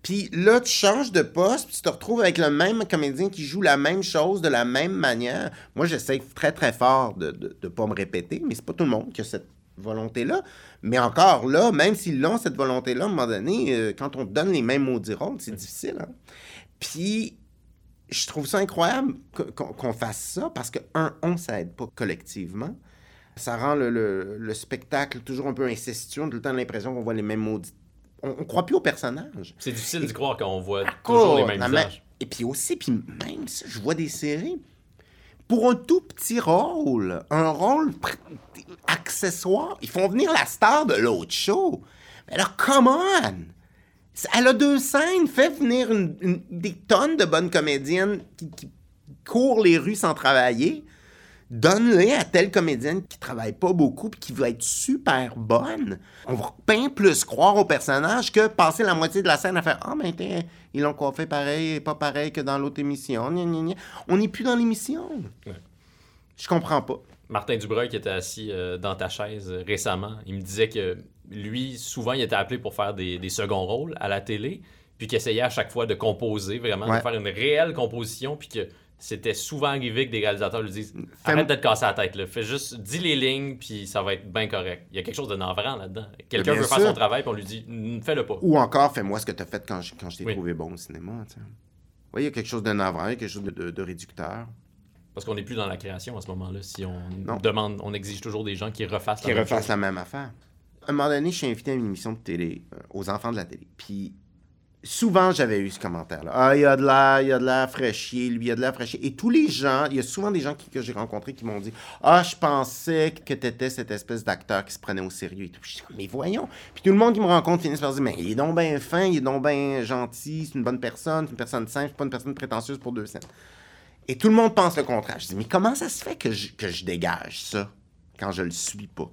Puis là, tu changes de poste, puis tu te retrouves avec le même comédien qui joue la même chose de la même manière. Moi, j'essaie très, très fort de ne pas me répéter, mais c'est pas tout le monde qui a cette volonté-là. Mais encore là, même s'ils l'ont, cette volonté-là, à un moment donné, euh, quand on te donne les mêmes maudits rôles, c'est difficile. hein. Puis, je trouve ça incroyable qu'on qu'on fasse ça parce que, un, on s'aide pas collectivement. Ça rend le, le- le spectacle toujours un peu incestueux. On a tout le temps l'impression qu'on voit les mêmes maudits. On, on croit plus aux personnages.
C'est difficile d'y croire quand on voit toujours les mêmes visages.
Et puis aussi, puis même ça, je vois des séries. Pour un tout petit rôle, un rôle pr- accessoire, ils font venir la star de l'autre show. Mais alors, come on! Elle a deux scènes, fait venir une- une- des tonnes de bonnes comédiennes qui, qui courent les rues sans travailler. Donne-les à telle comédienne qui travaille pas beaucoup puis qui va être super bonne. On va bien plus croire au personnage que passer la moitié de la scène à faire Ah, mais t'es- ils l'ont coiffé pareil, pas pareil que dans l'autre émission. Gna, gna, gna. On n'est plus dans l'émission.
Ouais.
Je comprends pas.
Martin Dubreuil qui était assis euh, dans ta chaise euh, récemment, il me disait que lui, souvent, il était appelé pour faire des, des seconds rôles à la télé, puis qu'il essayait à chaque fois de composer, vraiment,
Ouais.
de faire une réelle composition, puis que c'était souvent arrivé que des réalisateurs lui disent Arrête de te casser la tête, là. fais juste, dis les lignes, puis ça va être bien correct. Il y a quelque chose de navrant là-dedans. Quelqu'un veut faire son travail, puis on lui dit Fais-le pas.
Ou encore, fais-moi ce que tu as fait quand je, quand je t'ai
Oui.
trouvé bon au cinéma. Oui, il y a quelque chose de navrant, il y a quelque chose de, de- de réducteur.
Parce qu'on n'est plus dans la création à ce moment-là. Si on
Non.
demande, on exige toujours des gens qui refassent
qui
la même
refassent
chose.
la même affaire. À un moment donné, je suis invité à une émission de télé, euh, aux enfants de la télé. Puis souvent, j'avais eu ce commentaire-là. Ah, il y a de l'air, il y a de l'air fraîchier, lui, il y a de l'air fraîchier. Et tous les gens, il y a souvent des gens qui- que j'ai rencontrés qui m'ont dit Ah, je pensais que tu étais cette espèce d'acteur qui se prenait au sérieux et tout. Je dis, mais voyons. Puis tout le monde qui me rencontre finit par dire Mais il est donc bien fin, il est donc bien gentil, c'est une bonne personne, c'est une personne simple, c'est pas une personne prétentieuse pour deux scènes. Et tout le monde pense le contraire. Je dis, mais comment ça se fait que je, que je dégage ça quand je le suis pas?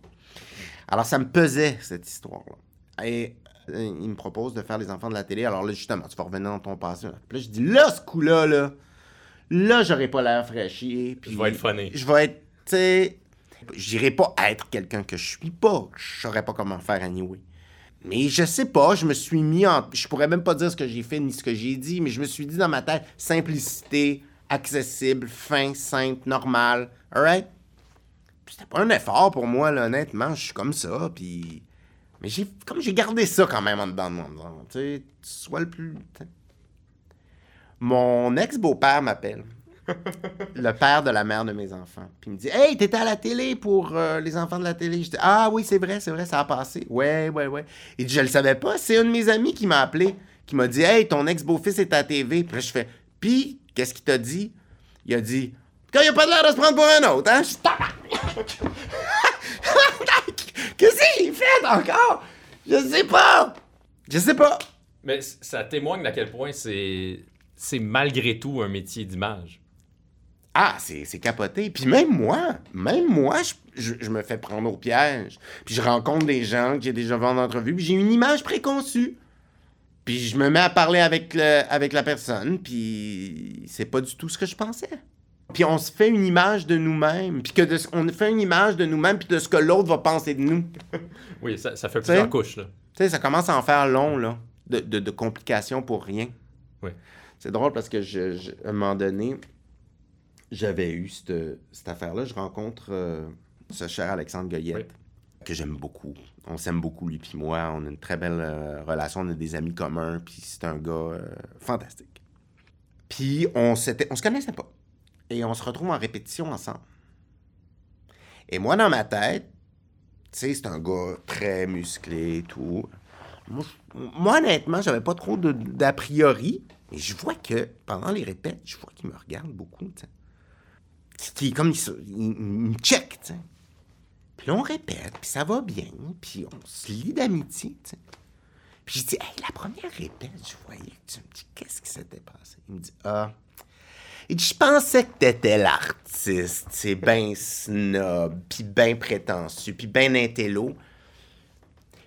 Alors, ça me pesait, cette histoire-là. Et euh, il me propose de faire les enfants de la télé. Alors là, justement, tu vas revenir dans ton passé. Puis là, je dis, là, ce coup-là, là, là, j'aurais pas l'air fraîchier. Puis
Je vais être funny.
Je vais être, tu sais, j'irai pas être quelqu'un que je suis pas. Je saurais pas comment faire anyway. Mais je sais pas, je me suis mis en. Je pourrais même pas dire ce que j'ai fait ni ce que j'ai dit, mais je me suis dit dans ma tête simplicité, accessible, fin, simple, normal. Alright? Puis C'était pas un effort pour moi, là, honnêtement. Je suis comme ça, puis. Mais j'ai comme j'ai gardé ça quand même en dedans de moi. Tu sais, sois le plus. t'sais. Mon ex-beau-père m'appelle. *laughs* le père de la mère de mes enfants. Puis il me dit Hey, t'étais à la télé pour euh, les enfants de la télé? Je dis Ah oui, c'est vrai, c'est vrai, ça a passé. Ouais, ouais, ouais. Il dit Je le savais pas. C'est un de mes amis qui m'a appelé, qui m'a dit Hey, ton ex-beau-fils est à la TV. Puis là, je fais Puis, qu'est-ce qu'il t'a dit? Il a dit Quand il a pas l'air de se prendre pour un autre, hein? Je! *laughs* Qu'est-ce que j'ai fait encore? Je sais pas. Je sais pas.
Mais ça témoigne d'à quel point c'est c'est malgré tout un métier d'image.
Ah, c'est c'est capoté. Puis même moi, même moi, je, je- je me fais prendre au piège. Puis je rencontre des gens que j'ai déjà vus en entrevue, puis j'ai une image préconçue. Puis je me mets à parler avec, le- avec la personne, puis c'est pas du tout ce que je pensais. Puis on se fait une image de nous-mêmes, puis que de ce- on fait une image de nous-mêmes, puis de ce que l'autre va penser de nous. *laughs*
Oui, ça, ça fait
T'sais?
plusieurs couches. Là.
Tu sais, ça commence à en faire long, là, de, de- de complications pour rien.
Oui.
C'est drôle parce que, je, je- à un moment donné, j'avais eu cette, cette affaire-là. Je rencontre euh, ce cher Alexandre Goyette, que j'aime beaucoup. On s'aime beaucoup, lui puis moi. On a une très belle euh, relation. On a des amis communs, puis c'est un gars euh, fantastique. Puis on, s'était, on se connaissait pas. Et on se retrouve en répétition ensemble. Et moi, dans ma tête, tu sais, c'est un gars très musclé et tout. Moi, honnêtement, j'avais pas trop d'a priori, mais je vois que pendant les répètes, je vois qu'il me regarde beaucoup, tu sais. Qui- comme, il- il me check, tu sais. Puis là, on répète, puis ça va bien, puis on se lie d'amitié, tu sais. Puis je dis, hey, la première répète, je voyais que tu me dis, qu'est-ce qui s'était passé? Il me dit, ah. Il dit, je pensais que t'étais l'artiste, c'est ben snob, puis ben prétentieux, puis ben intello.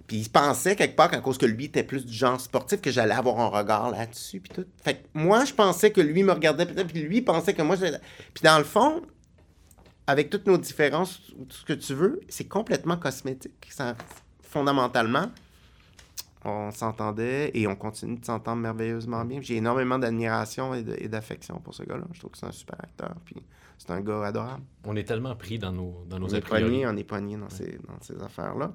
Puis il pensait quelque part qu'à cause que lui était plus du genre sportif, que j'allais avoir un regard là-dessus, puis tout. Fait que moi, je pensais que lui me regardait, peut-être, puis lui pensait que moi, je... Puis dans le fond, avec toutes nos différences, tout ce que tu veux, c'est complètement cosmétique, ça, fondamentalement. On s'entendait et on continue de s'entendre merveilleusement bien. J'ai énormément d'admiration et de- d'affection pour ce gars-là. Je trouve que c'est un super acteur. Puis c'est un gars adorable.
On est tellement pris dans nos, dans nos
On est pogné, on est pogné dans ces, dans ces affaires-là.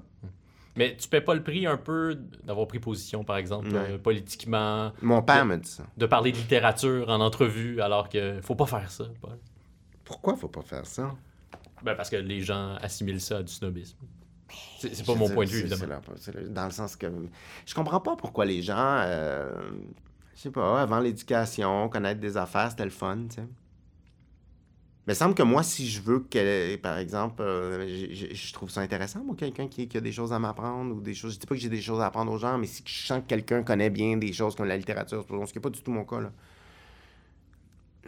Mais tu paies pas le prix un peu d'avoir pris position, par exemple,
Ouais.
euh, politiquement,
Mon père me dit ça.
de parler de littérature en entrevue, alors que faut pas faire ça, Paul.
Pourquoi faut pas faire ça?
Ben, parce que les gens assimilent ça à du snobisme. C'est pas mon point de vue, évidemment.
leur- dans le sens que je comprends pas pourquoi les gens, euh, je sais pas, avant l'éducation, connaître des affaires, c'était le fun, tu sais. Mais il semble que moi, si je veux que, par exemple, euh, je trouve ça intéressant, moi, quelqu'un qui, qui a des choses à m'apprendre ou des choses. Je dis pas que j'ai des choses à apprendre aux gens, mais si je sens que quelqu'un connaît bien des choses comme la littérature, ce qui n'est pas du tout mon cas, là.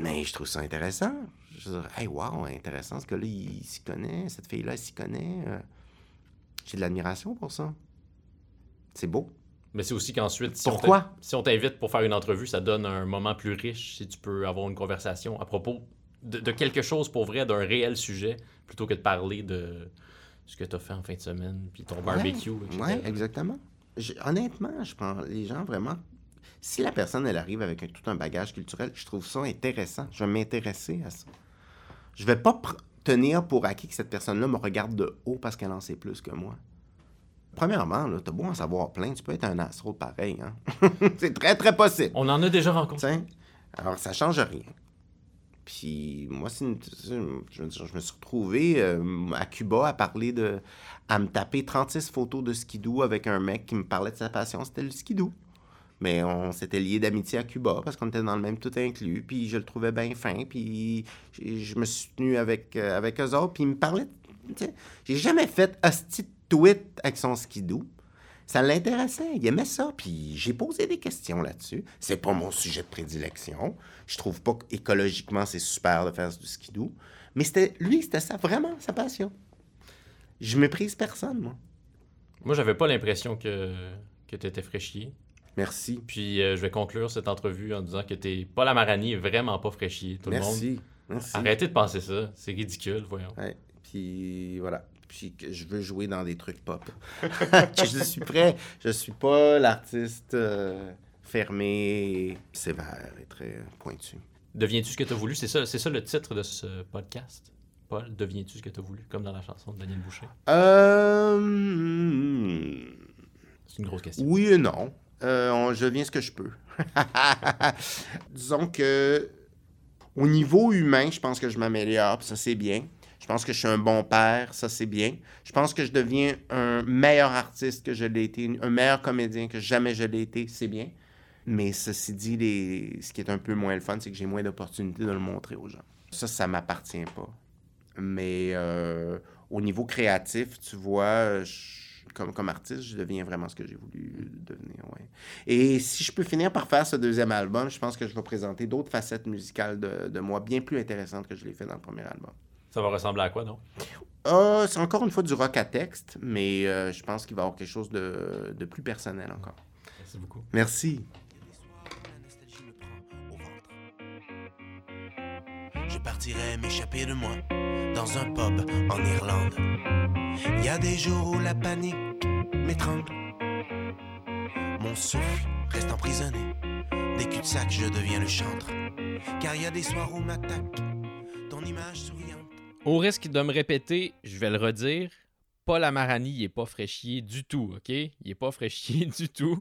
Mais je trouve ça intéressant. Je veux dire, hey, wow, intéressant, ce gars-là, il, s'y connaît, cette fille-là, elle s'y connaît. euh, j'ai de l'admiration pour ça. C'est beau.
Mais c'est aussi qu'ensuite, si on
Pourquoi?
t'in- si on t'invite pour faire une entrevue, ça donne un moment plus riche si tu peux avoir une conversation à propos de, de quelque chose pour vrai, d'un réel sujet, plutôt que de parler de ce que tu as fait en fin de semaine, puis ton barbecue.
Oui, exactement. Je- honnêtement, je prends les gens vraiment. Si la personne, elle arrive avec un- tout un bagage culturel, je trouve ça intéressant. Je vais m'intéresser à ça. Je vais pas tenir pour acquis que cette personne-là me regarde de haut parce qu'elle en sait plus que moi. Premièrement, là, t'as beau en savoir plein, tu peux être un astro pareil. Hein? *laughs* C'est très, très possible.
On en a déjà rencontré.
T'sais, Alors, ça change rien. Puis, moi, une- je me suis retrouvé euh, à Cuba à parler de. à me taper 36 photos de skidoo avec un mec qui me parlait de sa passion, c'était le skidoo. Mais on s'était liés d'amitié à Cuba parce qu'on était dans le même tout inclus. Puis, je le trouvais bien fin. Puis, je me suis tenu avec, euh, avec eux autres. Puis, il me parlait. t'sais, J'ai jamais fait un petit tweet avec son skidoo. Ça l'intéressait, il aimait ça, puis j'ai posé des questions là-dessus. C'est pas mon sujet de prédilection. Je trouve pas qu'écologiquement c'est super de faire du skidoo, mais c'était lui, c'était ça vraiment sa passion. Je méprise personne, moi.
Moi, j'avais pas l'impression que, que tu étais fraîchier.
Merci.
Puis euh, je vais conclure cette entrevue en disant que t'es pas la maranie est vraiment pas fraîchier, tout le monde.
Merci. Merci.
Arrêtez de penser ça, c'est ridicule, voyons.
Ouais, puis voilà. Puis que je veux jouer dans des trucs pop. *laughs* Je suis prêt. Je suis pas l'artiste euh, fermé, sévère et très pointu.
Deviens-tu ce que t'as voulu? C'est ça, c'est ça le titre de ce podcast. Paul, deviens-tu ce que t'as voulu? Comme dans la chanson de Daniel Boucher.
Euh...
C'est une grosse question.
Oui et non. Euh, je deviens ce que je peux. *laughs* Disons que au niveau humain, je pense que je m'améliore, ça c'est bien. Je pense que je suis un bon père, ça c'est bien. Je pense que je deviens un meilleur artiste que je l'ai été, un meilleur comédien que jamais je l'ai été, c'est bien. Mais ceci dit, ce qui est un peu moins le fun, c'est que j'ai moins d'opportunités de le montrer aux gens. Ça, ça m'appartient pas. Mais euh, au niveau créatif, tu vois, je- comme, comme artiste, je deviens vraiment ce que j'ai voulu devenir. Ouais. Et si je peux finir par faire ce deuxième album, je pense que je vais présenter d'autres facettes musicales de, de moi bien plus intéressantes que je l'ai fait dans le premier album.
Ça va ressembler à quoi, non?
Ah, c'est encore une fois du rock à texte, mais euh, je pense qu'il va y avoir quelque chose de, de plus personnel encore.
Merci beaucoup.
Merci.
Je partirais m'échapper de moi dans un pub en Irlande. Il y a des jours où la panique m'étrangle. Mon souffle reste emprisonné. Des cul-de-sac, je deviens le chantre. Car il y a des soirs où m'attaque ton image souriante.
Au risque de me répéter, je vais le redire. Paul Amarani, il est pas fraîchier du tout, OK? Il est pas fraîchier *laughs* du tout.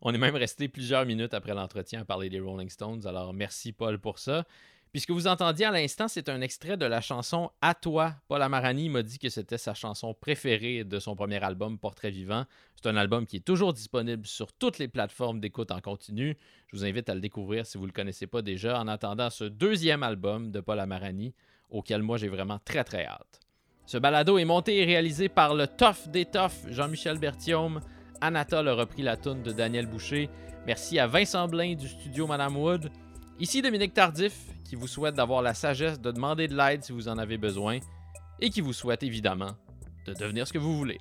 On est même resté plusieurs minutes après l'entretien à parler des Rolling Stones, alors merci Paul pour ça. Puis ce que vous entendiez à l'instant, c'est un extrait de la chanson À toi. Paul Amarani m'a dit que c'était sa chanson préférée de son premier album, Portrait vivant. C'est un album qui est toujours disponible sur toutes les plateformes d'écoute en continu. Je vous invite à le découvrir si vous ne le connaissez pas déjà, en attendant ce deuxième album de Paul Amarani, auquel moi j'ai vraiment très très hâte. Ce balado est monté et réalisé par le tough des toughs, Jean-Michel Berthiaume. Anatole a repris la toune de Daniel Boucher. Merci à Vincent Blain du studio Madame Wood. Ici Dominique Tardif, qui vous souhaite d'avoir la sagesse de demander de l'aide si vous en avez besoin, et qui vous souhaite évidemment de devenir ce que vous voulez.